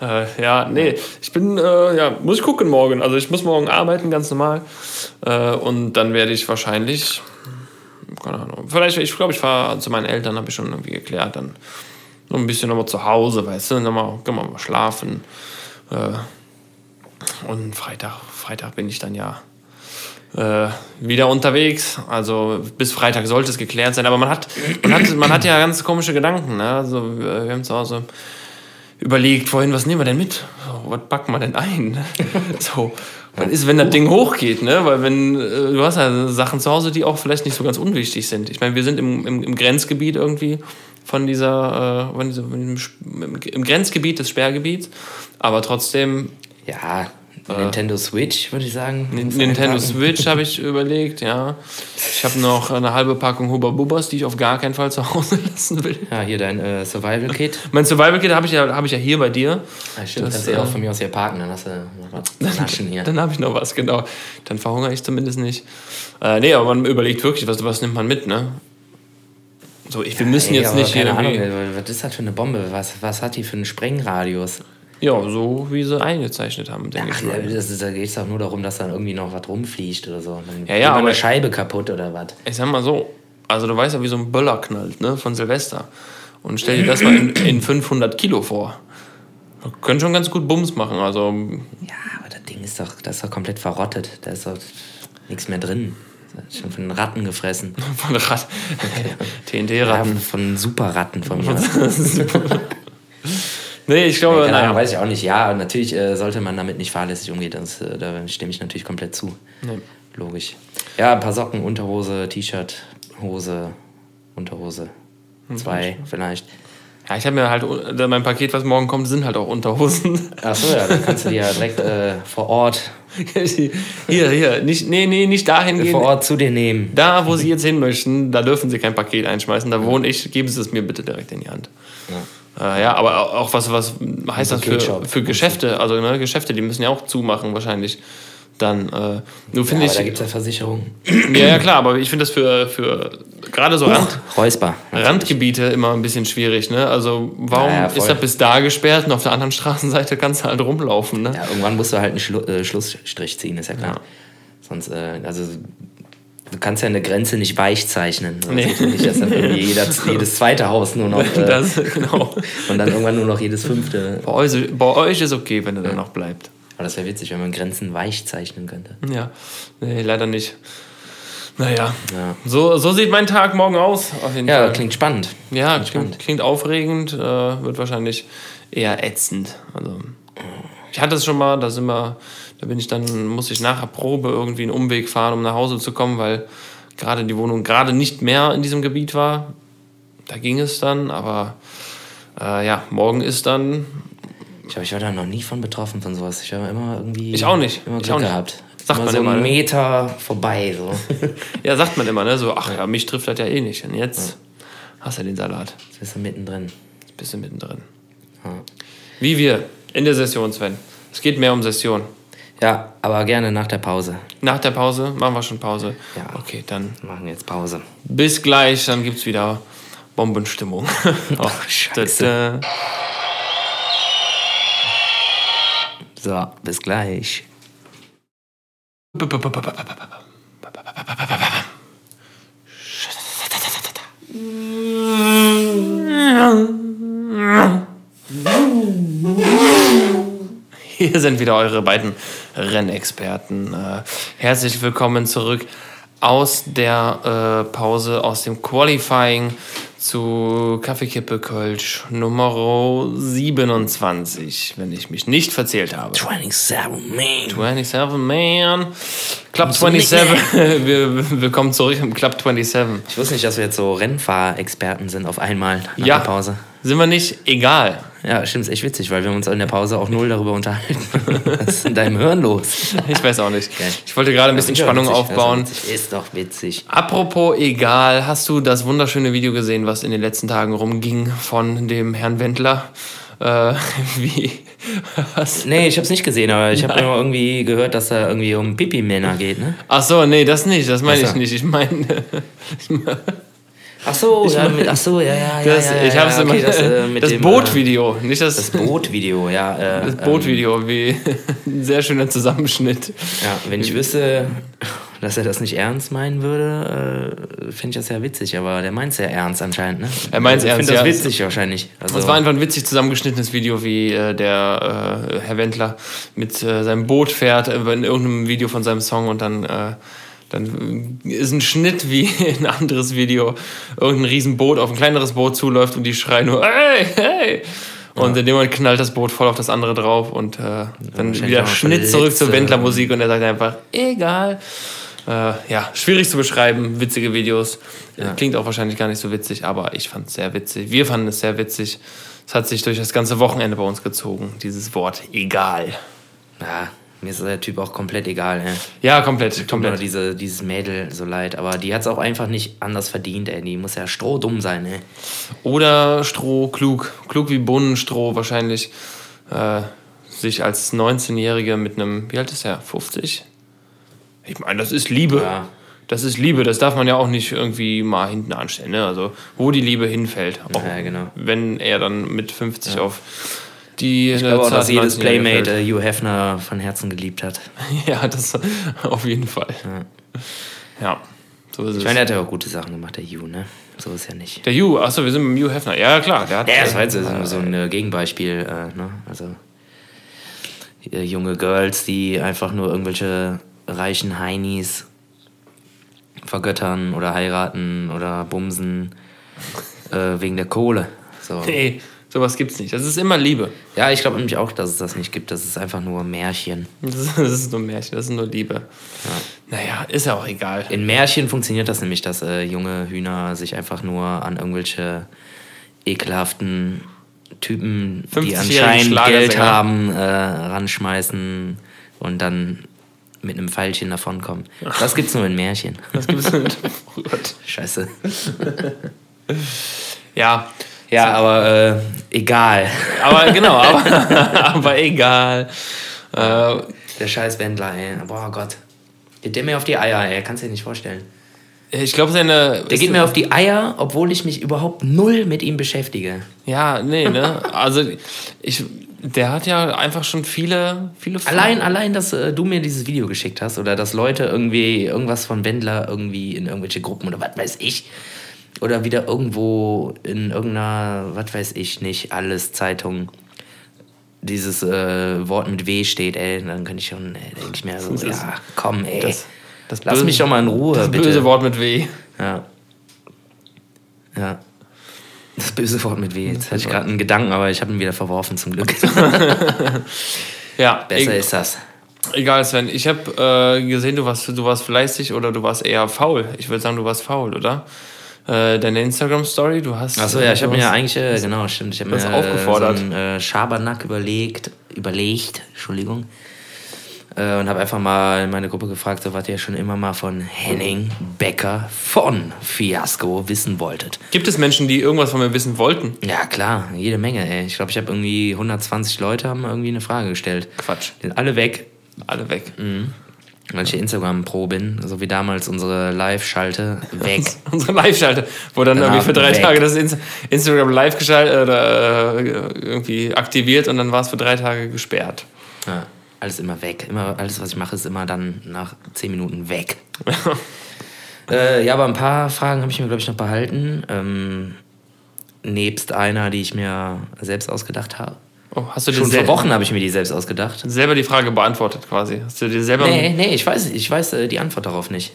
Äh, ja, nee, ich bin, äh, ja, muss ich gucken morgen. Also ich muss morgen arbeiten, ganz normal. Äh, und dann werde ich wahrscheinlich, keine Ahnung, vielleicht, ich glaube, ich fahre zu meinen Eltern, habe ich schon irgendwie geklärt. Dann noch ein bisschen nochmal zu Hause, weißt du, nochmal, können wir mal schlafen. Äh, und Freitag, Freitag bin ich dann ja äh, wieder unterwegs. Also bis Freitag sollte es geklärt sein. Aber man hat, man hat, man hat ja ganz komische Gedanken. Ne? Also wir wir haben zu Hause überlegt, vorhin, was nehmen wir denn mit? So, was packt man denn ein? so, was ist, wenn das Ding hochgeht, ne? Weil wenn, äh, du hast ja Sachen zu Hause, die auch vielleicht nicht so ganz unwichtig sind. Ich meine, wir sind im, im, im Grenzgebiet irgendwie von dieser, äh, von diesem, im Grenzgebiet des Sperrgebiets, aber trotzdem Ja, Nintendo Switch, würde ich sagen. Nintendo. Switch habe ich überlegt, ja. Ich habe noch eine halbe Packung Hubba Bubbas, die ich auf gar keinen Fall zu Hause lassen will. Ja, hier dein äh, Survival Kit. Mein Survival Kit habe ich, ja, hab ich ja hier bei dir. Ja, stimmt, Das, kannst du ja auch äh, von mir aus hier parken, dann hast du noch was naschen hier. Dann habe ich noch was, genau. Dann verhungere ich zumindest nicht. Äh, nee, aber man überlegt wirklich, was, was nimmt man mit, ne? So, ich, wir müssen Ey, jetzt nicht keine Ahnung, irgendwie. ey, was ist das für eine Bombe? Was, was hat die für einen Sprengradius? Ja, so wie sie eingezeichnet haben, denke Ach, ich mal. das ist, da geht es doch nur darum, dass dann irgendwie noch was rumfliegt oder so. Dann Ja, ja, aber- eine Scheibe kaputt oder was. Ich sag mal so, also du weißt ja, wie so ein Böller knallt, ne, von Silvester. Und stell dir das mal in, in 500 Kilo vor. Das können schon ganz gut Bums machen, also Ja, aber das Ding ist doch, das ist doch komplett verrottet. Da ist doch nichts mehr drin. Das ist schon von Ratten gefressen. von Rat Ja, TNT-Ratten. von Superratten von mir. Nee, ich glaube, Ahnung, naja. weiß ich auch nicht. Ja, natürlich äh, sollte man damit nicht fahrlässig umgehen. Das, äh, da stimme ich natürlich komplett zu. Nee. Logisch. Ja, ein paar Socken, Unterhose, T-Shirt, Hose, Unterhose. Zwei vielleicht. Ja, ich habe mir halt, äh, mein Paket, was morgen kommt, sind halt auch Unterhosen. Achso, ja, dann kannst du die ja direkt äh, vor Ort hier, hier, nicht, nee, nee, nicht dahin gehen. vor Ort zu dir nehmen. Da, wo Sie jetzt hin möchten, da dürfen Sie kein Paket einschmeißen. Da wohne ich, geben Sie es mir bitte direkt in die Hand. Ja. Äh, ja, aber au- auch was, was heißt das für, für Geschäfte? Also ne, Geschäfte, die müssen ja auch zumachen wahrscheinlich. Dann, äh, nur finde Ja, aber da ich. gibt es ja Versicherungen. Ja, ja, klar, aber ich finde das für, für gerade so Rand, Räusper. Randgebiete immer ein bisschen schwierig. Ne? Also, warum Ja, ist das bis da gesperrt und auf der anderen Straßenseite kannst du halt rumlaufen? Ne? Ja, irgendwann musst du halt einen Schlu äh, Schlussstrich ziehen, ist ja klar. Sonst, äh, also du kannst ja eine Grenze nicht weich zeichnen. Sonst Nee. ja nicht, dass dann irgendwie jeder, jedes zweite Haus nur noch äh, Das, genau. und dann irgendwann nur noch jedes fünfte. Bei euch, bei euch ist okay, wenn er dann noch bleibt. Aber das wäre witzig, wenn man Grenzen weich zeichnen könnte. Ja, nee, leider nicht. Naja, Ja, so, so sieht mein Tag morgen aus. Auf jeden ja Fall. klingt spannend. Ja, Klingt klingt, klingt aufregend, äh, wird wahrscheinlich eher ätzend. Also, ich hatte es schon mal, da sind wir, da bin ich dann, muss ich nach der Probe irgendwie einen Umweg fahren, um nach Hause zu kommen, weil gerade die Wohnung gerade nicht mehr in diesem Gebiet war. Da ging es dann, aber äh, ja, morgen ist dann. Ich glaube, ich war da noch nie von betroffen von sowas. Ich war immer irgendwie. Ich auch nicht. Immer Ich Glück auch nicht. gehabt. Sagt immer man so immer, einen ne? Meter vorbei. So. Ja, sagt man immer, ne? So, ach ja, mich trifft das ja eh nicht. Und jetzt hast du den Salat. Jetzt bist du mittendrin. Jetzt bist du mittendrin. Ja. Wie wir in der Session, Sven. Es geht mehr um Session. Ja, aber gerne nach der Pause. Nach der Pause machen wir schon Pause. Ja. Okay, dann Wir machen jetzt Pause. bis gleich, dann gibt es wieder Bombenstimmung. oh, Scheiße. So, bis gleich. Hier sind wieder eure beiden Rennexperten. Äh, herzlich willkommen zurück aus der äh, Pause, aus dem Qualifying zu Kaffeekippe Kölsch Nummer 27, wenn ich mich nicht verzählt habe. 27, man. 27, man. Club So nicht 27. Wir, willkommen zurück im Club 27. Ich wusste nicht, dass wir jetzt so Rennfahrexperten sind auf einmal nach Ja. der Pause. Sind wir nicht? Egal. Ja, stimmt, ist echt witzig, weil wir haben uns in der Pause auch null darüber unterhalten. Was ist in deinem Hirn los? Ich weiß auch nicht. Geil. Ich wollte gerade ein bisschen Spannung witzig, aufbauen. Ist, doch witzig. ist doch witzig. Apropos egal, hast du das wunderschöne Video gesehen, was in den letzten Tagen rumging von dem Herrn Wendler? Äh, wie? Was? Nee, ich hab's nicht gesehen, aber ich habe immer irgendwie gehört, dass da irgendwie um Pipi-Männer geht, ne? Ach so, nee, das nicht. Das meine ich nicht. Ich meine, Ach so, ja, mit, ach so, ja, ja, ja. das, ja, ich ja, habe es okay, immer. das, äh, mit dem, Bootvideo, nicht das, Das Bootvideo, ja. Äh, das Bootvideo, wie ein sehr schöner Zusammenschnitt. Ähm, ja, wenn ich wüsste, dass er das nicht ernst meinen würde, äh, finde ich das ja witzig, aber der meint es ja ernst anscheinend, ne? Er meint's ich ernst, finde das ja. witzig wahrscheinlich. Also, Es war einfach ein witzig zusammengeschnittenes Video, wie äh, der äh, Herr Wendler mit äh, seinem Boot fährt äh, in irgendeinem Video von seinem Song und dann, äh, dann ist ein Schnitt wie ein anderes Video, irgendein Riesenboot auf ein kleineres Boot zuläuft und die schreien nur, hey, hey! Und in dem Moment knallt das Boot voll auf das andere drauf und äh, dann wahrscheinlich wieder Schnitt zurück zur. Wendler-Musik und er sagt einfach, egal. Äh, ja, schwierig zu beschreiben, witzige Videos. Klingt auch wahrscheinlich gar nicht so witzig, aber ich fand es sehr witzig. Wir fanden es sehr witzig. Es hat sich durch das ganze Wochenende bei uns gezogen, dieses Wort egal. Ja, mir ist der Typ auch komplett egal. Ey. Ja, komplett, Tut mir komplett. diese, dieses Mädel so leid, aber die hat es auch einfach nicht anders verdient, ey. Die muss ja strohdumm sein, ey. Oder Stroh, klug. Klug wie Bohnenstroh wahrscheinlich. Äh, sich als 19-Jährige mit einem, wie alt ist er? 50? Ich meine, das ist Liebe. Ja. Das ist Liebe, das darf man ja auch nicht irgendwie mal hinten anstellen. Ne? Also, wo die Liebe hinfällt. Auch Ja, genau. Wenn er dann mit 50 auf die. Ich glaube auch, dass jedes Playmate äh, Hugh Hefner von Herzen geliebt hat. Ja, das auf jeden Fall. Ja, so ist Ich es. meine, er hat ja auch gute Sachen gemacht, der Hugh, ne? So ist ja nicht. der Hugh, achso, wir sind mit Hugh Hefner. Ja, klar. Der hat, Ja, das war jetzt so, so ein äh, Gegenbeispiel, äh, ne? Also äh, junge Girls, die einfach nur irgendwelche reichen Heinis vergöttern oder heiraten oder bumsen äh, wegen der Kohle. So. Nee, sowas gibt's nicht. Das ist immer Liebe. Ja, ich glaube nämlich auch, dass es das nicht gibt. Das ist einfach nur Märchen. Das ist, das ist nur Märchen, das ist nur Liebe. Naja, ist ja auch egal. In Märchen funktioniert das nämlich, dass äh, junge Hühner sich einfach nur an irgendwelche ekelhaften Typen, die 50-jährigen anscheinend. Geld haben, äh, ranschmeißen und dann mit einem Pfeilchen davonkommen. Das gibt's nur in Märchen. Das gibt's nicht. Oh Gott. Scheiße. Ja, Ja, aber äh, egal. aber genau, aber, aber egal. Äh, Der scheiß Wendler, ey. Boah Gott. Geht der mir auf die Eier, ey. Kannst du dir nicht vorstellen. ich glaube, seine. Der geht mir auf die Eier, obwohl ich mich überhaupt null mit ihm beschäftige. Ja, nee, ne? Also, ich. Der hat ja einfach schon viele, viele Allein, allein, dass äh, du mir dieses Video geschickt hast oder dass Leute irgendwie irgendwas von Wendler irgendwie in irgendwelche Gruppen oder was weiß ich oder wieder irgendwo in irgendeiner, was weiß ich nicht, alles Zeitung dieses äh, Wort mit W steht, ey, dann kann ich schon, ey, denke ich mir so, Das ja, komm, ey, Das, das lass mich doch mal in Ruhe, das bitte. böse Wort mit W. Ja. Ja. Das böse Wort mit W. Jetzt hatte ich gerade einen Gedanken, aber ich habe ihn wieder verworfen, zum Glück. Ja, Besser e ist das. egal, Sven. Ich habe äh, gesehen, du warst, du warst fleißig oder du warst eher faul. Ich würde sagen, du warst faul, oder? Äh, deine Instagram-Story, du hast. Achso, ja, ich habe mir ja eigentlich, äh, genau, stimmt, ich habe mir hast aufgefordert. so einen äh, Schabernack überlegt, überlegt, Entschuldigung, äh, und habe einfach mal in meine Gruppe gefragt, so was ihr schon immer mal von Henning Becker von Fiasco wissen wolltet. Gibt es Menschen, die irgendwas von mir wissen wollten? Ja, klar, jede Menge, ey. Ich glaube, ich habe irgendwie 120 Leute haben irgendwie eine Frage gestellt. Quatsch. Die sind alle weg, Alle weg. weil ich Instagram-Pro bin, so wie damals unsere Live-Schalte, weg. Unsere Live-Schalte, wo dann Danach irgendwie für drei weg. Tage das Inst Instagram live geschaltet oder äh, irgendwie aktiviert und dann war es für drei Tage gesperrt. Ja, alles immer weg. Immer, alles, was ich mache, ist immer dann nach 10 Minuten weg. äh, ja, aber ein paar Fragen habe ich mir, glaube ich, noch behalten. Ähm, nebst einer, die ich mir selbst ausgedacht habe. Oh, hast du Schon vor Wochen habe ich mir die selbst ausgedacht. selber die Frage beantwortet quasi? Hast du dir selber. Nee, nee, ich weiß, ich weiß äh, die Antwort darauf nicht.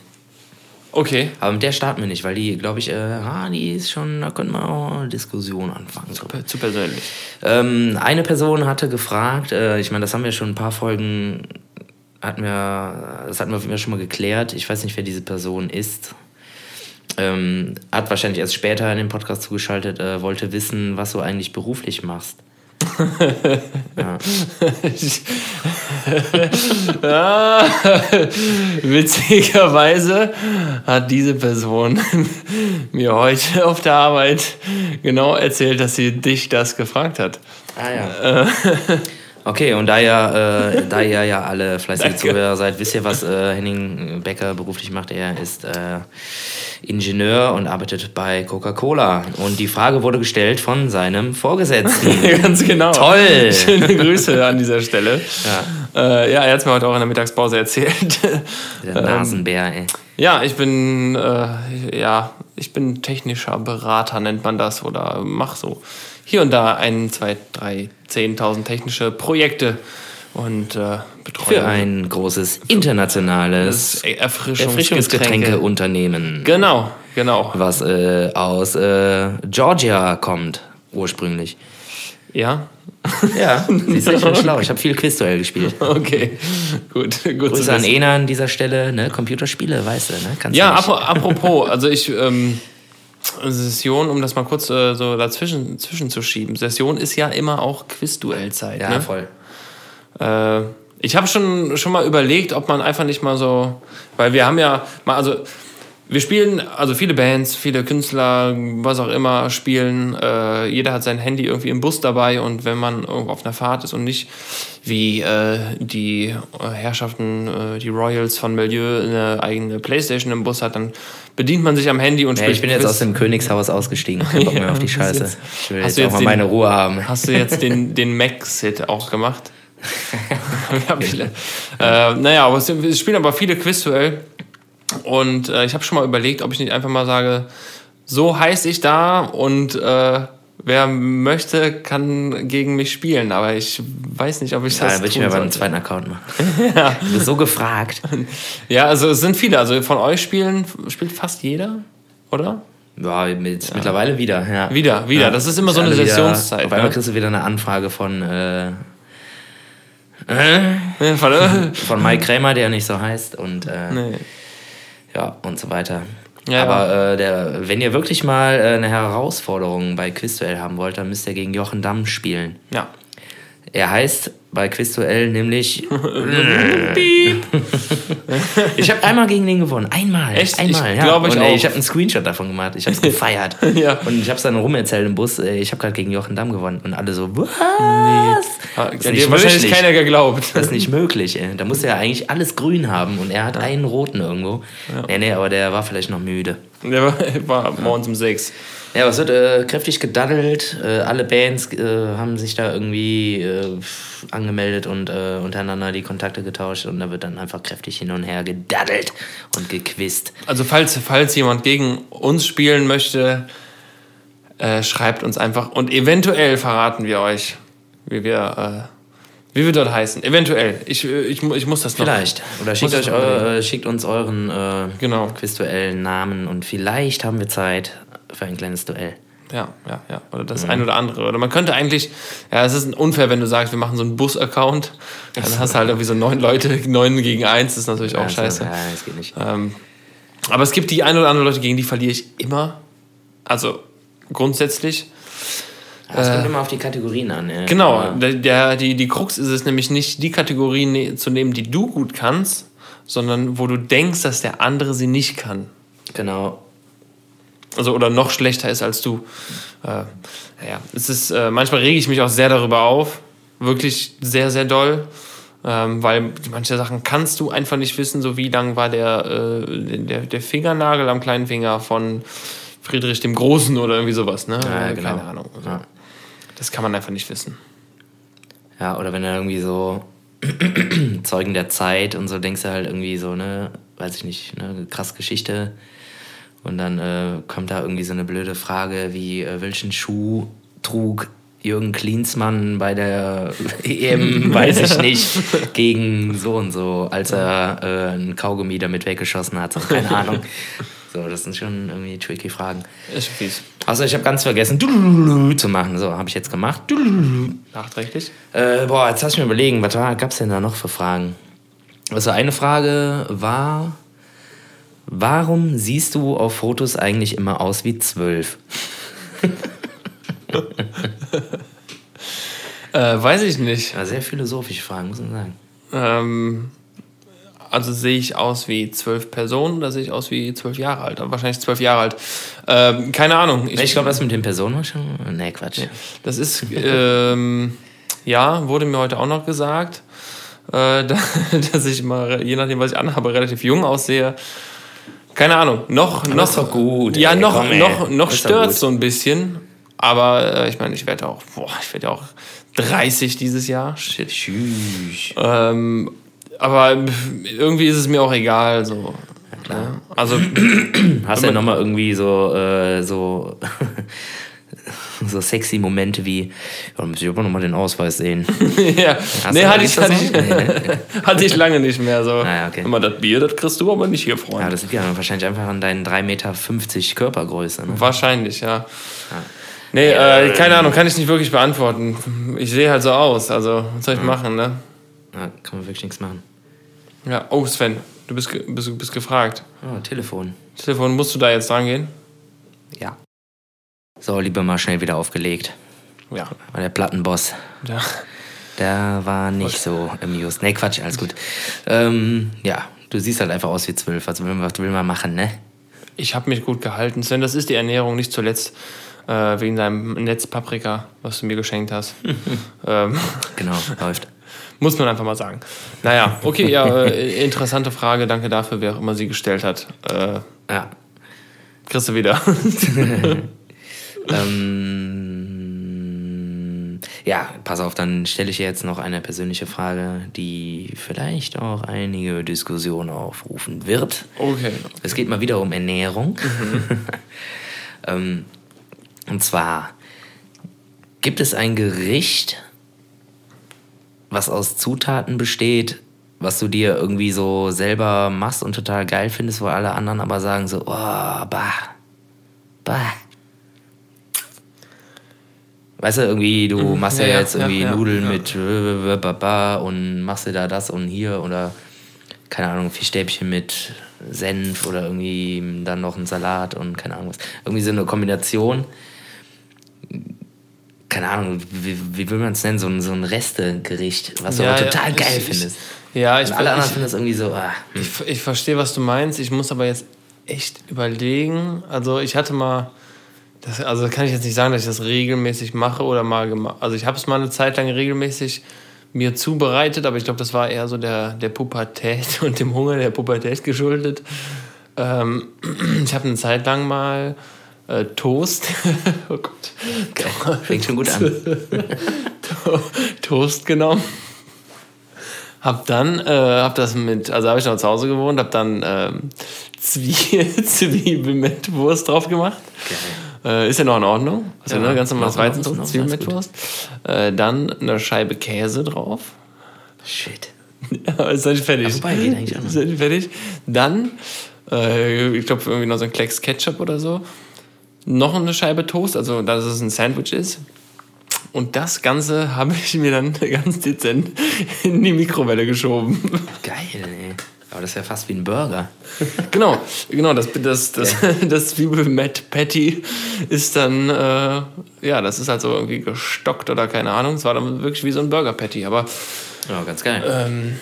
Okay. Aber mit der starten wir nicht, weil die, glaube ich, äh, ah, die ist schon, da könnte man auch eine Diskussion anfangen. So. Zu persönlich. Ähm, eine Person hatte gefragt, äh, ich meine, das haben wir schon ein paar Folgen, hatten wir, das hatten wir schon mal geklärt. Ich weiß nicht, wer diese Person ist. Ähm, hat wahrscheinlich erst später in den Podcast zugeschaltet, äh, wollte wissen, was du eigentlich beruflich machst. Ah, witzigerweise hat diese Person mir heute auf der Arbeit genau erzählt, dass sie dich das gefragt hat. Ah ja. Okay, und da ihr, äh, da ihr ja alle fleißige. Zuhörer seid, wisst ihr, was äh, Henning Becker beruflich macht. Er ist äh, Ingenieur und arbeitet bei Coca-Cola. Und die Frage wurde gestellt von seinem Vorgesetzten. Ganz genau. Toll! Schöne Grüße an dieser Stelle. Ja. Äh, ja, er hat es mir heute auch in der Mittagspause erzählt. Der Nasenbär, ey. ja, ich bin, äh, ja, ich bin technischer Berater, nennt man das, oder mach so hier und da ein, zwei, drei, zehntausend technische Projekte und äh, betreue Für ein großes internationales Erfrischungsgetränke. Erfrischungsgetränkeunternehmen, Genau, genau. was äh, aus äh, Georgia kommt, ursprünglich. Ja? Ja, siehst du, ich bin schlau. Ich habe viel Quizduell gespielt. Okay, gut. gut zu Grüße an. Ena an dieser Stelle, ne? Computerspiele, weißt du, ne? Kannst Ja, du apropos, also ich, ähm, Session, um das mal kurz äh, so dazwischen zwischen zu schieben. Session ist ja immer auch Quizduellzeit. Ja, ne? voll. Äh, ich habe schon, schon mal überlegt, ob man einfach nicht mal so, weil wir haben ja mal, also wir spielen, also viele Bands, viele Künstler, was auch immer, spielen. Äh, jeder hat sein Handy irgendwie im Bus dabei und wenn man irgendwo auf einer Fahrt ist und nicht wie äh, die äh, Herrschaften, äh, die Royals von Milieu eine eigene Playstation im Bus hat, dann bedient man sich am Handy und Ja, spielt ich bin jetzt Quiz. aus dem Königshaus ausgestiegen. Kein Bock mehr Ja, auf die Scheiße. jetzt- Ich will Hast jetzt du auch jetzt mal den- meine Ruhe haben. Hast du jetzt den, den Mac-Sit auch gemacht? Ich, äh, naja, aber es, es spielen aber viele Quizduell. Und äh, ich habe schon mal überlegt, ob ich nicht einfach mal sage, so heiß ich da und äh, wer möchte, kann gegen mich spielen. Aber ich weiß nicht, ob ich Ja, das dann würde ich mir aber einen zweiten Account machen. Du bist so gefragt. Ja, also es sind viele. Also von euch spielen spielt fast jeder, oder? Ja, mit, mittlerweile wieder. Ja. Wieder, wieder. Das ist immer so eine wieder- Sessionszeit, Auf einmal ne? kriegst du wieder eine Anfrage von, äh, äh, Von, äh, von Mike Krämer, der nicht so heißt. Und äh, nee. Ja, und so weiter. Ja, Aber Äh, der, wenn ihr wirklich mal äh, eine Herausforderung bei Quizduell haben wollt, dann müsst ihr gegen Jochen Damm spielen. Ja. Er heißt bei Quizduell nämlich. ich habe einmal gegen den gewonnen. Einmal. Echt? Einmal, Ich ja. glaub, ich Und, ey, ich habe einen Screenshot davon gemacht. Ich habe es gefeiert. Ja. Und ich habe es dann rumerzählt im Bus. äh, Ich habe gerade gegen Jochen Damm gewonnen. Und alle so, was? Hat ist dir nicht wahrscheinlich möglich. keiner geglaubt. Das ist nicht möglich. Ey. Da muss er ja eigentlich alles grün haben. Und er hat einen roten irgendwo. Nee, nee, aber der war vielleicht noch müde. Der war, war morgens um sechs. Ja, aber es wird äh, kräftig gedaddelt. Äh, alle Bands äh, haben sich da irgendwie äh, angemeldet und äh, untereinander die Kontakte getauscht und da wird dann einfach kräftig hin und her gedaddelt und gequizt. Also falls, falls jemand gegen uns spielen möchte, äh, schreibt uns einfach und eventuell verraten wir euch, wie wir, wie wir dort heißen. Eventuell. Ich, ich, ich muss das noch. Vielleicht. Oder schickt, euch eure, schickt uns euren äh, Genau. quizduellen Namen und vielleicht haben wir Zeit für ein kleines Duell. Ja, ja, ja. Oder das ein oder andere. Oder man könnte eigentlich, ja, es ist unfair, wenn du sagst, wir machen so einen Bus-Account. Dann hast du halt irgendwie so neun Leute, neun gegen eins, das ist natürlich auch Ja, scheiße. Ja, das geht nicht. Ähm, aber es gibt die ein oder andere Leute, gegen die verliere ich immer. Also grundsätzlich. Es kommt immer auf die Kategorien an. ja. äh, Genau, der, der, die, die Krux ist es nämlich nicht, die Kategorien ne zu nehmen, die du gut kannst, sondern wo du denkst, dass der andere sie nicht kann. Genau. Also oder noch schlechter ist als du. Äh, naja, es ist, äh, manchmal rege ich mich auch sehr darüber auf. Wirklich sehr, sehr doll. Ähm, weil manche Sachen kannst du einfach nicht wissen, so wie lang war der, äh, der, der Fingernagel am kleinen Finger von Friedrich dem Großen oder irgendwie sowas, ne? Ja, Äh, genau. Keine Ahnung. Also, Ja. Das kann man einfach nicht wissen. Ja, oder wenn du irgendwie so Zeugen der Zeit und so denkst du halt irgendwie so, ne, weiß ich nicht, ne, krass Geschichte. Und dann äh, kommt da irgendwie so eine blöde Frage wie, äh, welchen Schuh trug Jürgen Klinsmann bei der EM, weiß ich nicht, gegen so und so, als er äh, ein Kaugummi damit weggeschossen hat. So, keine Ahnung. So, das sind schon irgendwie tricky Fragen. Ist fies. Außer ich habe ganz vergessen zu machen. So, habe ich jetzt gemacht. Nachträglich? Äh, boah, jetzt lass ich mir überlegen, was gab es denn da noch für Fragen? Also eine Frage war, warum siehst du auf Fotos eigentlich immer aus wie zwölf? Äh, weiß ich nicht. Ja, sehr philosophische Fragen, muss man sagen. Ähm, also sehe ich aus wie zwölf Personen oder sehe ich aus wie zwölf Jahre alt? Wahrscheinlich zwölf Jahre alt. Ähm, keine Ahnung. Ich glaube, das mit den Personen war schon. Nee, Quatsch. Das ist, ähm, ja, wurde mir heute auch noch gesagt, äh, da- dass ich mal, je nachdem, was ich anhabe, relativ jung aussehe. Keine Ahnung, noch, noch, ist doch gut, Ja, ey, noch, komm, noch, noch stört so ein bisschen. Aber äh, ich meine, ich werde auch, boah, ich werde auch 30 dieses Jahr. Shit. Tschüss. Ähm, aber irgendwie ist es mir auch egal. So. Ja, also, Hast du ja nochmal irgendwie so, äh, so, so sexy Momente wie, ja, muss ich aber nochmal den Ausweis sehen. ja. Hast Nee, hatte ich, hatte, ich, Nee, ne? hatte ich lange nicht mehr. So. Ah, ja, okay. Immer das Bier, das kriegst du aber nicht hier, Freund. Ja, das liegt ja wahrscheinlich einfach an deinen 3,50 Meter Körpergröße. Ne? Wahrscheinlich, ja. Nee, äh, keine Ahnung, kann ich nicht wirklich beantworten. Ich sehe halt so aus, also was soll ich machen, ne? Ja, kann man wirklich nichts machen. Ja, oh Sven, du bist, bist, bist gefragt. Oh, Telefon. Telefon, musst du da jetzt dran gehen? Ja. So, lieber mal schnell wieder aufgelegt. Ja. War der Plattenboss. ja. Der war nicht so amused. Nee, Quatsch, alles gut. Ähm, ja, du siehst halt einfach aus wie zwölf. Also, was will man machen, ne? Ich habe mich gut gehalten. Sven, das ist die Ernährung, nicht zuletzt äh, wegen deinem Netz Paprika, was du mir geschenkt hast. ähm, Genau, läuft. muss man einfach mal sagen. Naja, okay, ja, äh, interessante Frage. Danke dafür, wer auch immer sie gestellt hat. Äh, Ja. kriegst du wieder. Ähm, ja, pass auf, dann stelle ich jetzt noch eine persönliche Frage, die vielleicht auch einige Diskussionen aufrufen wird. okay. Es geht mal wieder um Ernährung. ähm, und zwar, gibt es ein Gericht, was aus Zutaten besteht, was du dir irgendwie so selber machst und total geil findest, wo alle anderen aber sagen so, oh, bah, bah. Weißt du, irgendwie, du machst ja, ja, jetzt ja, irgendwie ja, Nudeln mit und machst dir da das und hier oder keine Ahnung, Fischstäbchen mit Senf oder irgendwie dann noch ein Salat und keine Ahnung was. Irgendwie so eine Kombination. Keine Ahnung, wie, wie will man es nennen? So ein, so ein Restegericht, was du aber total ich- geil ich- findest. Ja, ich, Und alle anderen ich, finden das irgendwie so, ah, hm. ich, ich verstehe, was du meinst. Ich muss aber jetzt echt überlegen. Also ich hatte mal, das, also kann ich jetzt nicht sagen, dass ich das regelmäßig mache oder mal gemacht. Also ich habe es mal eine Zeit lang regelmäßig mir zubereitet, aber ich glaube, das war eher so der, der Pubertät und dem Hunger der Pubertät geschuldet. Ähm, ich habe eine Zeit lang mal äh, Toast, oh Gott, fängt schon gut an. To- Toast genommen. Hab dann, äh, hab das mit, also habe ich noch zu Hause gewohnt, hab dann ähm, Zwie Zwiebel mit Wurst drauf gemacht. Äh, ist ja noch in Ordnung. Also Ja, ne, ganz normales Weizentoast, noch- Zwiebel alles mit gut. Wurst. Äh, dann eine Scheibe Käse drauf. Shit. Ja, ist nicht fertig. Wobei, geht eigentlich auch noch. Ist nicht fertig. Dann, äh, ich glaube, irgendwie noch so ein Klecks Ketchup oder so. Noch eine Scheibe Toast, also dass es ein Sandwich ist. Und das Ganze habe ich mir dann ganz dezent in die Mikrowelle geschoben. Geil. Aber das ist ja fast wie ein Burger. genau, genau, das, das, das, das Zwiebel Matt Patty ist dann, äh, ja, das ist halt so irgendwie gestockt oder keine Ahnung. Es war dann wirklich wie so ein Burger Patty. Aber Ja, ganz geil. Ähm,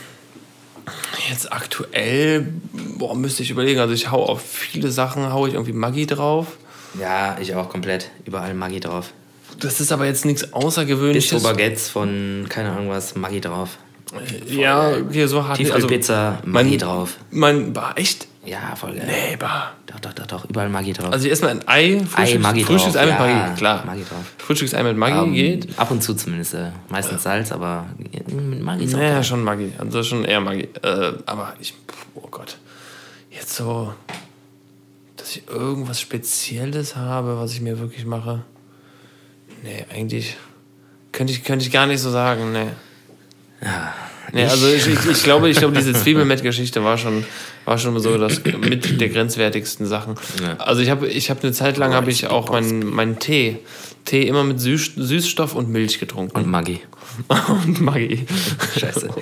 Jetzt aktuell, boah, müsste ich überlegen. Also ich hau auf viele Sachen, hau ich irgendwie Maggi drauf. ja, ich auch komplett. Überall Maggi drauf. Das ist aber jetzt nichts Außergewöhnliches. Bistro Baguettes von, keine Ahnung was, Maggi drauf. Ja, hier so hart. Tiefkühlpizza, Maggi mein- drauf. Mein, bah, echt? Ja, voll geil. Nee, bah. Doch, doch, doch, doch, überall Maggi drauf. Also erstmal ein Ei, Frühstücks, Maggi drauf, Frühstücksei mit ja, Maggi, klar. Maggi drauf. Frühstücksei mit Maggi Ähm, geht. Ab und zu zumindest. Äh, meistens Salz, aber mit Maggi ist auch Naja, geil. schon Maggi. Also schon eher Maggi. Äh, aber ich, oh Gott. Jetzt so, dass ich irgendwas Spezielles habe, was ich mir wirklich mache. Nee, eigentlich könnte ich, könnte ich gar nicht so sagen, nee. Nee, also ich, ich, ich glaube, ich glaube, diese Zwiebelmett-Geschichte war schon, war schon so das mit der grenzwertigsten Sachen. Ja. Also ich habe ich habe eine Zeit lang habe ich auch meinen meinen Tee, Tee immer mit Süß, Süßstoff und Milch getrunken. Und Maggi. Und Maggi. Scheiße.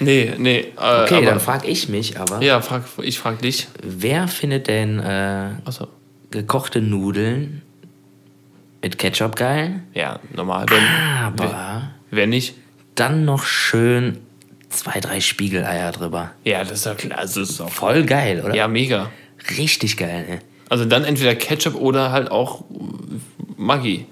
Nee, nee. Äh, Okay, aber, dann frage ich mich aber, Ja, frag, ich frag dich. wer findet denn äh, Achso. gekochte Nudeln mit Ketchup geil? Ja, normal. Wenn, Aber wenn nicht. Dann noch schön zwei, drei Spiegeleier drüber. Ja, das ist ja klar. Also das ist auch, Voll geil, oder? ja, mega. Richtig geil, ne? Also dann entweder Ketchup oder halt auch Maggi.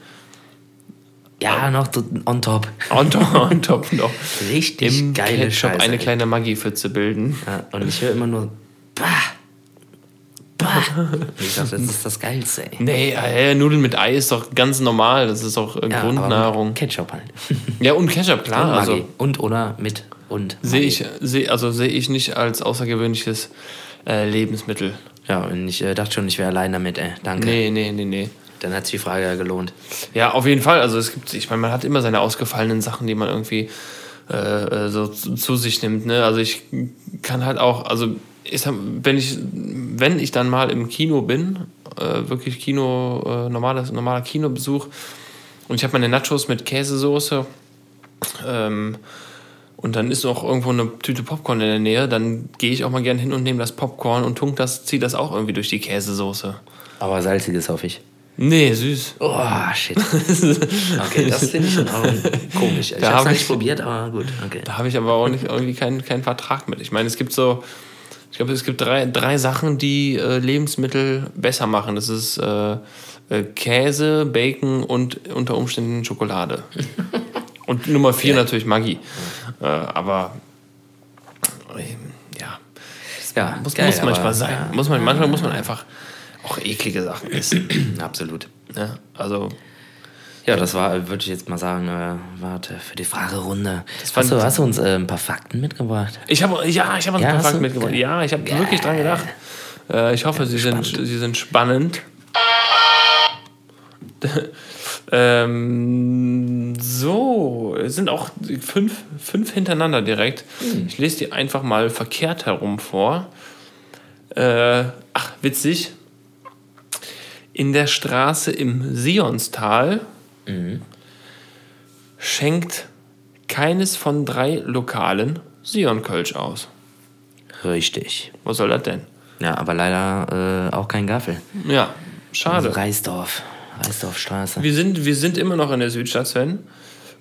Ja, noch on top. On top, on top noch. Richtig Im geile Ketchup Scheiße. eine ey. kleine Maggi-Pfütze bilden. Ja, und ich höre immer nur bah, ich dachte, das ist das Geilste, ey. Nee, äh, Nudeln mit Ei ist doch ganz normal. Das ist doch äh, Ja, Grundnahrung. Ketchup halt. Ja, und Ketchup, klar. und. Also und oder mit und sehe ich, seh, also sehe ich nicht als außergewöhnliches äh, Lebensmittel. Ja, und ich äh, dachte schon, ich wäre allein damit, ey. Danke. Nee, nee, nee, nee. Dann hat sich die Frage ja gelohnt. Ja, auf jeden Fall. Also es gibt, ich meine, man hat immer seine ausgefallenen Sachen, die man irgendwie äh, äh, so zu, zu sich nimmt. Ne? Also ich kann halt auch, also sag, wenn ich, wenn ich dann mal im Kino bin äh, wirklich Kino, äh, normales, normaler Kinobesuch. Und ich habe meine Nachos mit Käsesoße. Ähm, und dann ist auch irgendwo eine Tüte Popcorn in der Nähe. Dann gehe ich auch mal gern hin und nehme das Popcorn und tunk das, ziehe das auch irgendwie durch die Käsesoße. Aber salziges hoffe ich. Nee, süß. Oh, shit. Okay, das finde ich schon komisch. Ich habe hab es nicht ich- probiert, aber gut. Okay. Da habe ich aber auch nicht irgendwie keinen, keinen Vertrag mit. Ich meine, es gibt so, ich glaube, es gibt drei, drei Sachen, die äh, Lebensmittel besser machen. Das ist äh, äh, Käse, Bacon und unter Umständen Schokolade. und Nummer vier natürlich Maggi. Äh, aber ähm, ja, Ja, muss, geil, muss manchmal aber- sein. Ja, Muss man, manchmal muss man einfach auch eklige Sachen essen. absolut. ne? Also Ja, das war, würde ich jetzt mal sagen, äh, warte, für die Fragerunde. Hast du, hast du uns äh, ein paar Fakten mitgebracht? Ich habe ja, ich habe Ja, einen hast Fakt du? mitgebracht. Ja, ich habe wirklich dran gedacht. Äh, ich hoffe, sie sind, sie sind spannend. ähm, so, es sind auch fünf, fünf hintereinander direkt. Hm. Ich lese die einfach mal verkehrt herum vor. Äh, ach, witzig. In der Straße im Sionstal Mhm. schenkt keines von drei Lokalen Sion-Kölsch aus. Richtig. Was soll das denn? Ja, aber leider äh, auch kein Gaffel. Ja, schade. Also Reisdorf. Reisdorfstraße. Wir sind, wir sind immer noch in der Südstadt, Sven.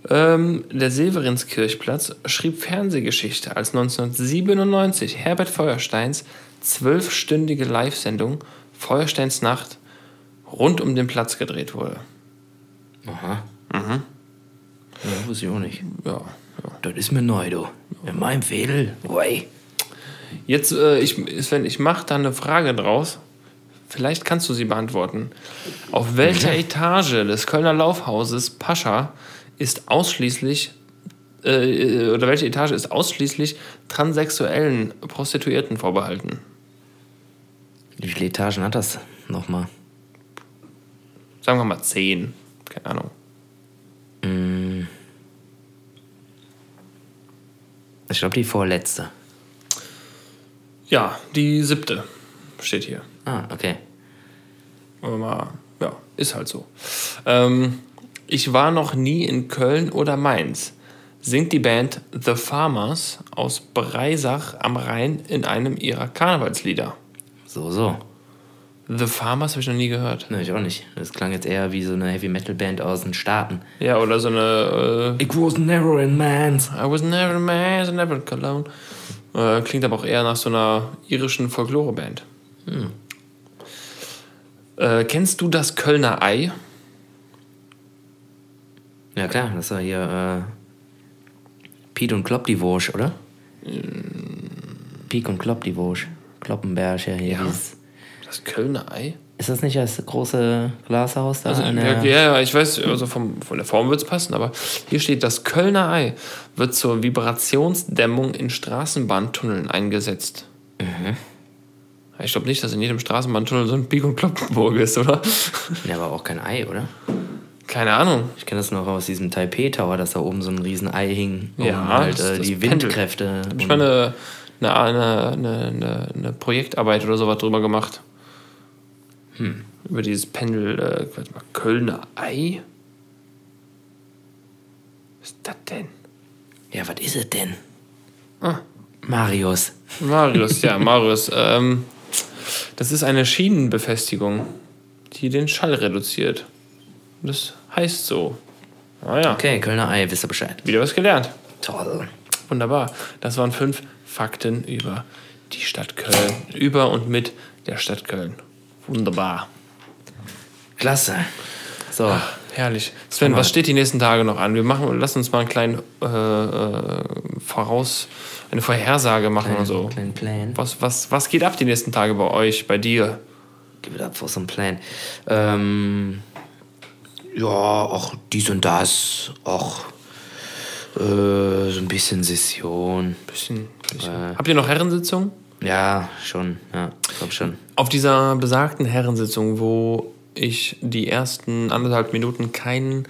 Ähm, der Severinskirchplatz schrieb Fernsehgeschichte, als 1997 Herbert Feuersteins zwölfstündige Live-Sendung Feuersteins Nacht rund um den Platz gedreht wurde. Aha. Mhm. Ja, wusste ich auch nicht. Ja, ja. Das ist mir neu, du. In meinem Fädel. Ui. Jetzt, äh, ich, Sven, ich mache da eine Frage draus. Vielleicht kannst du sie beantworten. Auf welcher Etage des Kölner Laufhauses Pascha ist ausschließlich, äh, oder welche Etage ist ausschließlich transsexuellen Prostituierten vorbehalten? Wie viele Etagen hat das nochmal? Sagen wir mal zehn. Keine Ahnung. Ich glaube, die vorletzte. Ja, die siebte steht hier. Ah, okay. Aber mal, ja, ist halt so. Ähm, ich war noch nie in Köln oder Mainz. Singt die Band The Farmers aus Breisach am Rhein in einem ihrer Karnevalslieder. So, so. The Farmers habe ich noch nie gehört. Ne, ich auch nicht. Das klang jetzt eher wie so eine Heavy-Metal-Band aus den Staaten. Ja, oder so eine It was never in man's. äh, I was never a man, I never alone. Äh, klingt aber auch eher nach so einer irischen Folklore-Band. Äh, kennst du das Kölner Ei? Ja, klar, das war hier äh, Piet und Klopp die Wursch, oder? Piek und Klopp die Wursch. Kloppenberg, ja, hier. Ja. Dieses, Das Kölner Ei? ist das nicht das große Glashaus da? Also, ja, ja, ich weiß, also vom, von der Form wird es passen, aber hier steht, das Kölner Ei wird zur Vibrationsdämmung in Straßenbahntunneln eingesetzt. Ich glaube nicht, dass in jedem Straßenbahntunnel so ein Pik- und Kloppenburg ist, oder? Ja, aber auch kein Ei, oder? Keine Ahnung. Ich kenne das noch aus diesem Taipei-Tower, dass da oben so ein riesen Ei hing, um Ja, halt das- äh, das die Pendel. Windkräfte. Hab ich und- mal eine, eine, eine, eine Projektarbeit oder sowas drüber gemacht. Über dieses Pendel, äh, warte mal, Kölner Ei? Was ist das denn? Ja, was ist es denn? Ah. Marius. Marius, ja, Marius. Ähm, das ist eine Schienenbefestigung, die den Schall reduziert. Das heißt so. Ah ja, Okay, Kölner Ei, wisst ihr Bescheid. wieder was gelernt. Toll. Wunderbar. Das waren fünf Fakten über die Stadt Köln. Über und mit der Stadt Köln. Wunderbar. Klasse. So, Herrlich. Sven, was steht die nächsten Tage noch an? Wir machen, lass uns mal einen kleinen äh, äh, Voraus, eine Vorhersage machen und so. kleinen Plan. Was, was, was geht ab die nächsten Tage bei euch, bei dir? Give it up for some plan. Ähm, ja, auch dies und das. Auch äh, so ein bisschen Session. Bisschen, bisschen. Äh. Habt ihr noch Herrensitzung? Ja, schon. Ja, glaube schon. Auf dieser besagten Herrensitzung, wo ich die ersten anderthalb Minuten keinen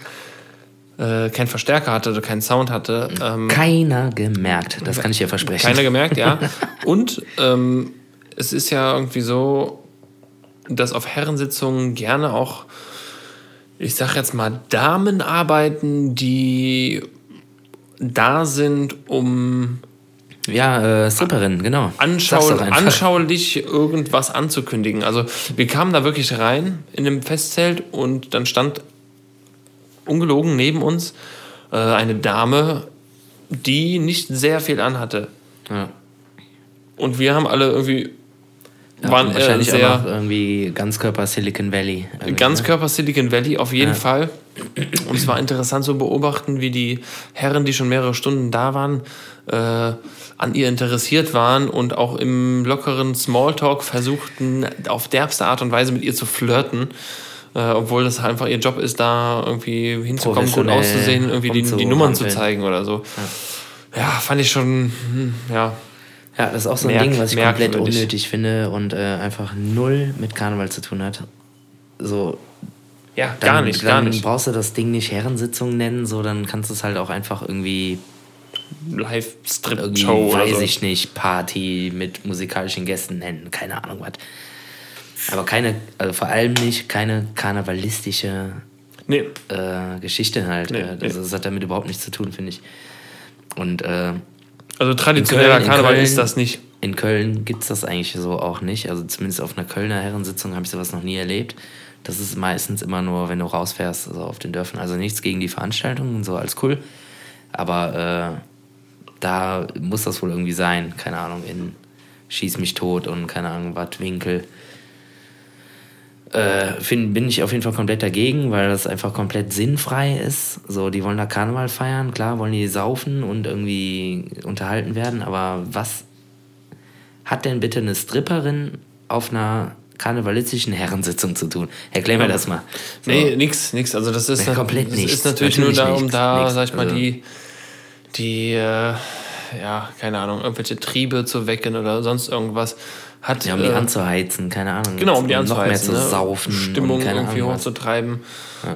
äh, kein Verstärker hatte oder keinen Sound hatte, ähm, Keiner gemerkt. Das kann ich dir versprechen. keiner gemerkt, ja. Und ähm, es ist ja irgendwie so, dass auf Herrensitzungen gerne auch, ich sag jetzt mal, Damen arbeiten, die da sind, um Ja, äh, Stripperin, genau. anschau Sag's doch einfach. anschaulich irgendwas anzukündigen. Also wir kamen da wirklich rein in dem Festzelt und dann stand ungelogen neben uns äh, eine Dame, die nicht sehr viel anhatte. Ja. Und wir haben alle irgendwie Ja, waren äh, wahrscheinlich auch sehr noch irgendwie Ganzkörper Silicon Valley. irgendwie, Ganzkörper Silicon Valley auf jeden Ja. Fall. Und es war interessant zu beobachten, wie die Herren, die schon mehrere Stunden da waren, äh, an ihr interessiert waren und auch im lockeren Smalltalk versuchten, auf derbste Art und Weise mit ihr zu flirten. Äh, obwohl das einfach ihr Job ist, da irgendwie hinzukommen, gut auszusehen, irgendwie die, die Nummern zu zeigen oder so. Ja, fand ich schon, hm, ja, Ja, das ist auch so ein Merk- Ding, was ich komplett unnötig finde und äh, einfach null mit Karneval zu tun hat. So, ja, dann, gar nicht, dann gar nicht. brauchst du das Ding nicht Herrensitzung nennen, so dann kannst du es halt auch einfach irgendwie Live-Strip-Show oder weiß so. ich nicht, Party mit musikalischen Gästen nennen, keine Ahnung was. Aber keine, also vor allem nicht keine karnevalistische Nee, äh, Geschichte halt. Nee, das, nee. das hat damit überhaupt nichts zu tun, finde ich. Und äh, also traditioneller Köln- Karneval Köln- ist das nicht. In Köln gibt es das eigentlich so auch nicht. Also zumindest auf einer Kölner Herrensitzung habe ich sowas noch nie erlebt. Das ist meistens immer nur, wenn du rausfährst, also auf den Dörfern. Also nichts gegen die Veranstaltungen, so als cool. Aber äh, da muss das wohl irgendwie sein. Keine Ahnung, in Schieß mich tot und keine Ahnung, was, Winkel. Äh, find, bin ich auf jeden Fall komplett dagegen, weil das einfach komplett sinnfrei ist. So, die wollen da Karneval feiern, klar wollen die saufen und irgendwie unterhalten werden, aber was hat denn bitte eine Stripperin auf einer karnevalistischen Herrensitzung zu tun? Erklär mir das mal. So. Nee, nix, nix. Also das ist, Nee, komplett das nichts. ist natürlich, Natürlich nur da, um nichts. da, Nichts. sag ich mal, Also- die, die, äh, ja, keine Ahnung, irgendwelche Triebe zu wecken oder sonst irgendwas. Hat, Ja, um die äh, anzuheizen, keine Ahnung. Genau, um die noch mehr anzuheizen. zu ne? saufen. Stimmung irgendwie Ahnung hochzutreiben.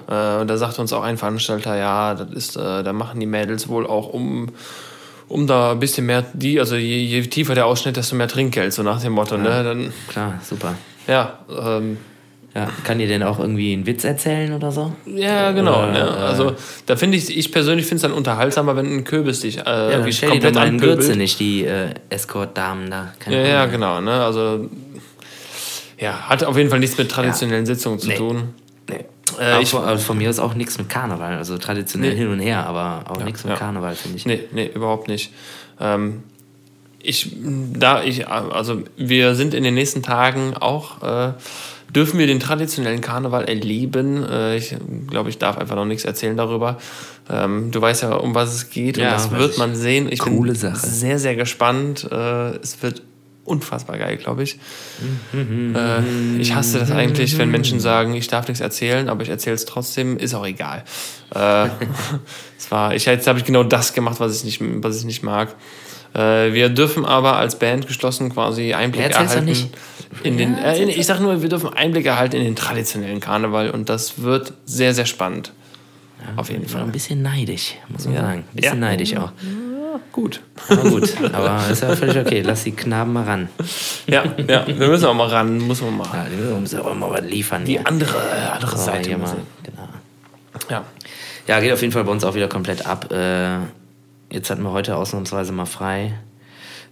Äh, und da sagt uns auch ein Veranstalter, ja, das ist, äh, da machen die Mädels wohl auch um, um da ein bisschen mehr, die, also je, je tiefer der Ausschnitt, desto mehr Trinkgeld, so nach dem Motto, ne? Dann, Klar, super. ja, ähm, Ja, kann dir denn auch irgendwie einen Witz erzählen oder so? ja, genau. Oder, ne? äh, Also da finde ich, ich persönlich finde es dann unterhaltsamer, wenn ein Kürbis dich äh, Ja, irgendwie stell dir doch komplett einen anpöbelt. Gürze nicht, die äh, Escort-Damen da. Keine Ja, Ahnung. ja, genau. Ne? Also, ja, hat auf jeden Fall nichts mit traditionellen Sitzungen zu Nee. tun. Nee. Äh, ich, von, also von mir ist auch nichts mit Karneval. Also traditionell Nee. hin und her, aber auch nichts mit ja. Karneval, finde ich. nee, nee, überhaupt nicht. Ähm, ich, da ich, also wir sind in den nächsten Tagen auch, äh, dürfen wir den traditionellen Karneval erleben. Äh, ich glaube, ich darf einfach noch nichts erzählen darüber. Ähm, du weißt ja, um was es geht Ja, und das wird man sehen. Ich Coole bin Sache. sehr, sehr gespannt. Äh, es wird unfassbar geil, glaube ich. Äh, ich hasse das eigentlich, wenn Menschen sagen, ich darf nichts erzählen, aber ich erzähle es trotzdem, ist auch egal. Es war, ich, jetzt habe ich genau das gemacht, was ich nicht, was ich nicht mag. Äh, wir dürfen aber als Band geschlossen quasi Einblick doch erhalten. nicht. In den, Ja, äh, in, ich sag nur, wir dürfen Einblick erhalten in den traditionellen Karneval und das wird sehr, sehr spannend. Auf jeden Fall. ein bisschen neidisch, muss man Ja. sagen. Ein bisschen Ja. neidisch auch. Gut. Aber gut, aber ist ja völlig okay. Lass die Knaben mal ran. Ja, ja, wir müssen auch mal ran, muss man mal. Ja, die müssen aber mal was liefern. Die andere, äh, andere Seite. hier mal. Genau. Ja. Ja, geht auf jeden Fall bei uns auch wieder komplett ab. Äh, jetzt hatten wir heute ausnahmsweise mal frei.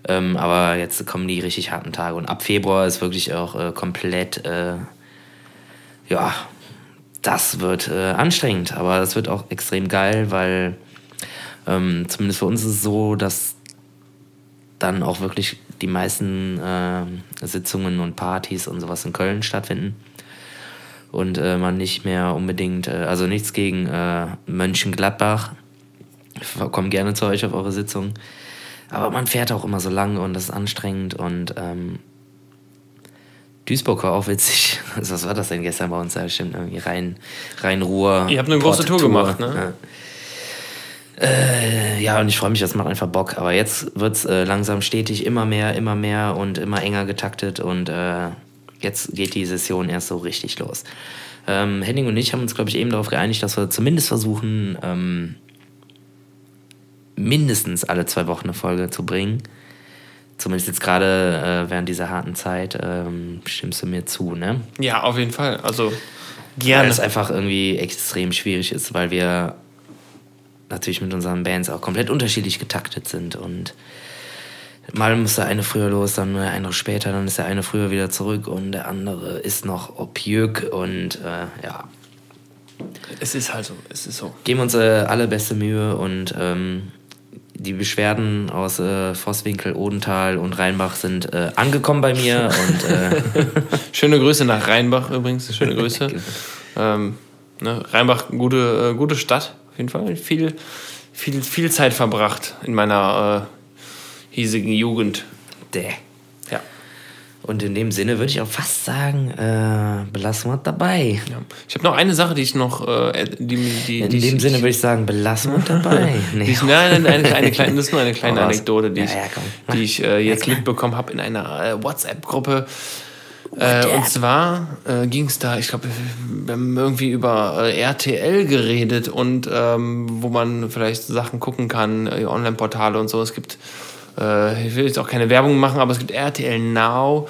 Ähm, aber jetzt kommen die richtig harten Tage. Und ab Februar ist wirklich auch äh, komplett, äh, ja, das wird äh, anstrengend. Aber das wird auch extrem geil, weil ähm, zumindest für uns ist es so, dass dann auch wirklich die meisten äh, Sitzungen und Partys und sowas in Köln stattfinden und äh, man nicht mehr unbedingt, äh, also nichts gegen Mönchengladbach. Ich komme gerne zu euch auf eure Sitzung. Aber man fährt auch immer so lang und das ist anstrengend und ähm, Duisburg war auch witzig. Also was war das denn gestern bei uns? Da stimmt irgendwie Rhein, Rhein-Ruhr. Ihr habt eine große Tour gemacht, ne? Ja. Äh, ja, und ich freue mich, das macht einfach Bock. Aber jetzt wird es äh, langsam stetig immer mehr, immer mehr und immer enger getaktet und äh, jetzt geht die Session erst so richtig los. Ähm, Henning und ich haben uns, glaube ich, eben darauf geeinigt, dass wir zumindest versuchen, ähm, mindestens alle zwei Wochen eine Folge zu bringen. zumindest jetzt gerade äh, während dieser harten Zeit, ähm, stimmst du mir zu, ne? Ja, auf jeden Fall. Also Weil gerne. es einfach irgendwie extrem schwierig ist, weil wir natürlich mit unseren Bands auch komplett unterschiedlich getaktet sind und mal muss der eine früher los, dann der andere später, dann ist der eine früher wieder zurück und der andere ist noch Opjök und äh, ja, Es ist halt so. Es ist so. geben uns äh, alle beste Mühe und ähm, die Beschwerden aus äh, Vosswinkel, Odenthal und Rheinbach sind äh, angekommen bei mir und äh, Schöne Grüße nach Rheinbach übrigens. Schöne Grüße. ähm, ne, Rheinbach, gute, äh, gute Stadt. Auf jeden Fall. Viel, viel, viel Zeit verbracht in meiner äh, hiesigen Jugend. däh. Und in dem Sinne würde ich auch fast sagen, äh, belassen wir dabei. ja. Ich habe noch eine Sache, die ich noch. Äh, die, die, In die dem ich, Sinne würde ich sagen, belassen wir dabei. Nee. ich, nein, nein, eine, eine kleine, das ist nur eine kleine raus. Anekdote, die Ja, ich, ja, die ich äh, jetzt mitbekommen habe in einer äh, WhatsApp-Gruppe. Äh, und zwar äh, ging es da, ich glaube, wir haben irgendwie über äh, RTL geredet und ähm, wo man vielleicht Sachen gucken kann, äh, Online-Portale und so. Es gibt, äh, ich will jetzt auch keine Werbung machen, aber es gibt RTL Now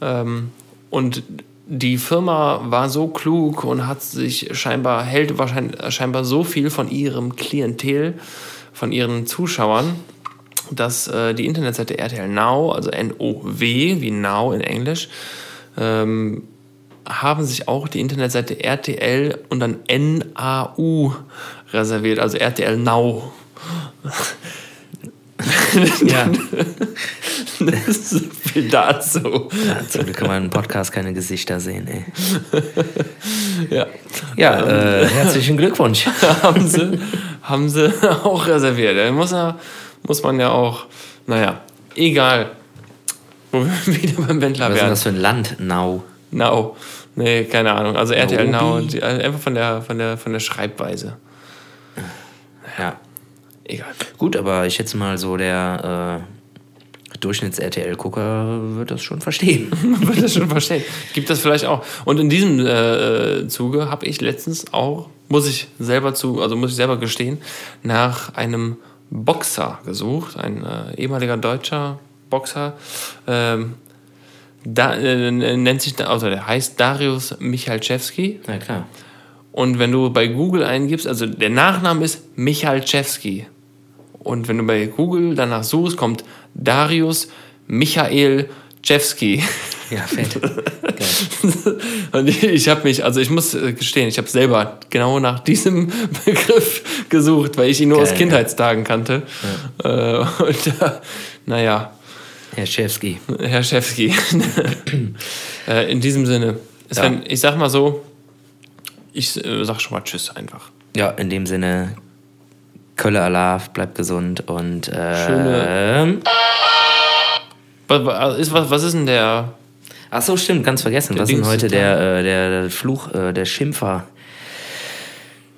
ähm, und die Firma war so klug und hat sich scheinbar, hält wahrscheinlich scheinbar so viel von ihrem Klientel, von ihren Zuschauern, dass äh, die Internetseite RTL Now, also N-O-W, wie Now in Englisch, ähm, haben sich auch die Internetseite RTL und dann N-A-U reserviert, also RTL Now. Ja. Das ist so viel dazu. ja, zum Glück kann man im Podcast keine Gesichter sehen, ey. Ja. Ja, äh, herzlichen Glückwunsch. haben sie, haben sie auch reserviert. Muss, ja, muss man ja auch, naja, egal. Wo wir wieder beim Wendler Was ist werden. das für ein Land? Now. Now. Nee, keine Ahnung. Also RTL Now, die, also einfach von der, von, der, von der Schreibweise. Ja. Egal. Gut, aber ich schätze mal so, der äh, Durchschnitts-RTL-Gucker wird das schon verstehen. Wird das schon verstehen. Gibt das vielleicht auch. Und in diesem äh, Zuge habe ich letztens auch, muss ich selber zu, also muss ich selber gestehen, nach einem Boxer gesucht, ein äh, ehemaliger deutscher Boxer. Ähm, da, äh, nennt sich, also der heißt Darius Michalczewski. Na klar. Und wenn du bei Google eingibst, also der Nachname ist Michalczewski. Und wenn du bei Google danach suchst, kommt Darius Michael Czewski. Ja, fett. Geil. Und ich habe mich, also ich muss äh, gestehen, ich habe selber genau nach diesem Begriff gesucht, weil ich ihn nur aus Geil, Kindheitstagen kannte. Äh, und äh, naja, Herr Schewski. Herr Schewski. äh, in diesem Sinne, es Ja. ich sag mal so, ich sag schon mal Tschüss einfach. Ja, in dem Sinne, Kölle Alaf, bleibt gesund und äh, Schöne- Was, was, ist, was, was ist denn der? Ach so, stimmt, ganz vergessen. Der Was ist denn heute der, äh, der Fluch, äh, der Schimpfer?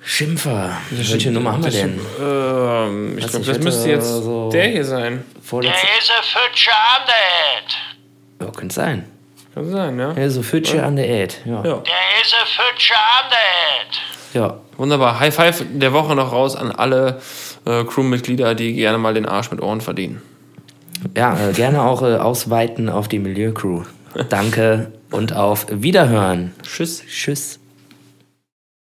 Schimpfer. Welche Nummer haben wir denn? Ähm, ich glaube, das müsste jetzt so- der hier sein. Vorletzte. Der ist ein Fütscher an der Ed. Ja, könnte sein. Kann sein, ja? Ja, so Fütsche an der Ed. Ja. Der ist ein Fütscher an der Ed. ja. Wunderbar. High Five der Woche noch raus an alle äh, Crewmitglieder, die gerne mal den Arsch mit Ohren verdienen. Ja, äh, gerne auch äh, ausweiten auf die Milieucrew. Danke und auf Wiederhören. Tschüss. Tschüss.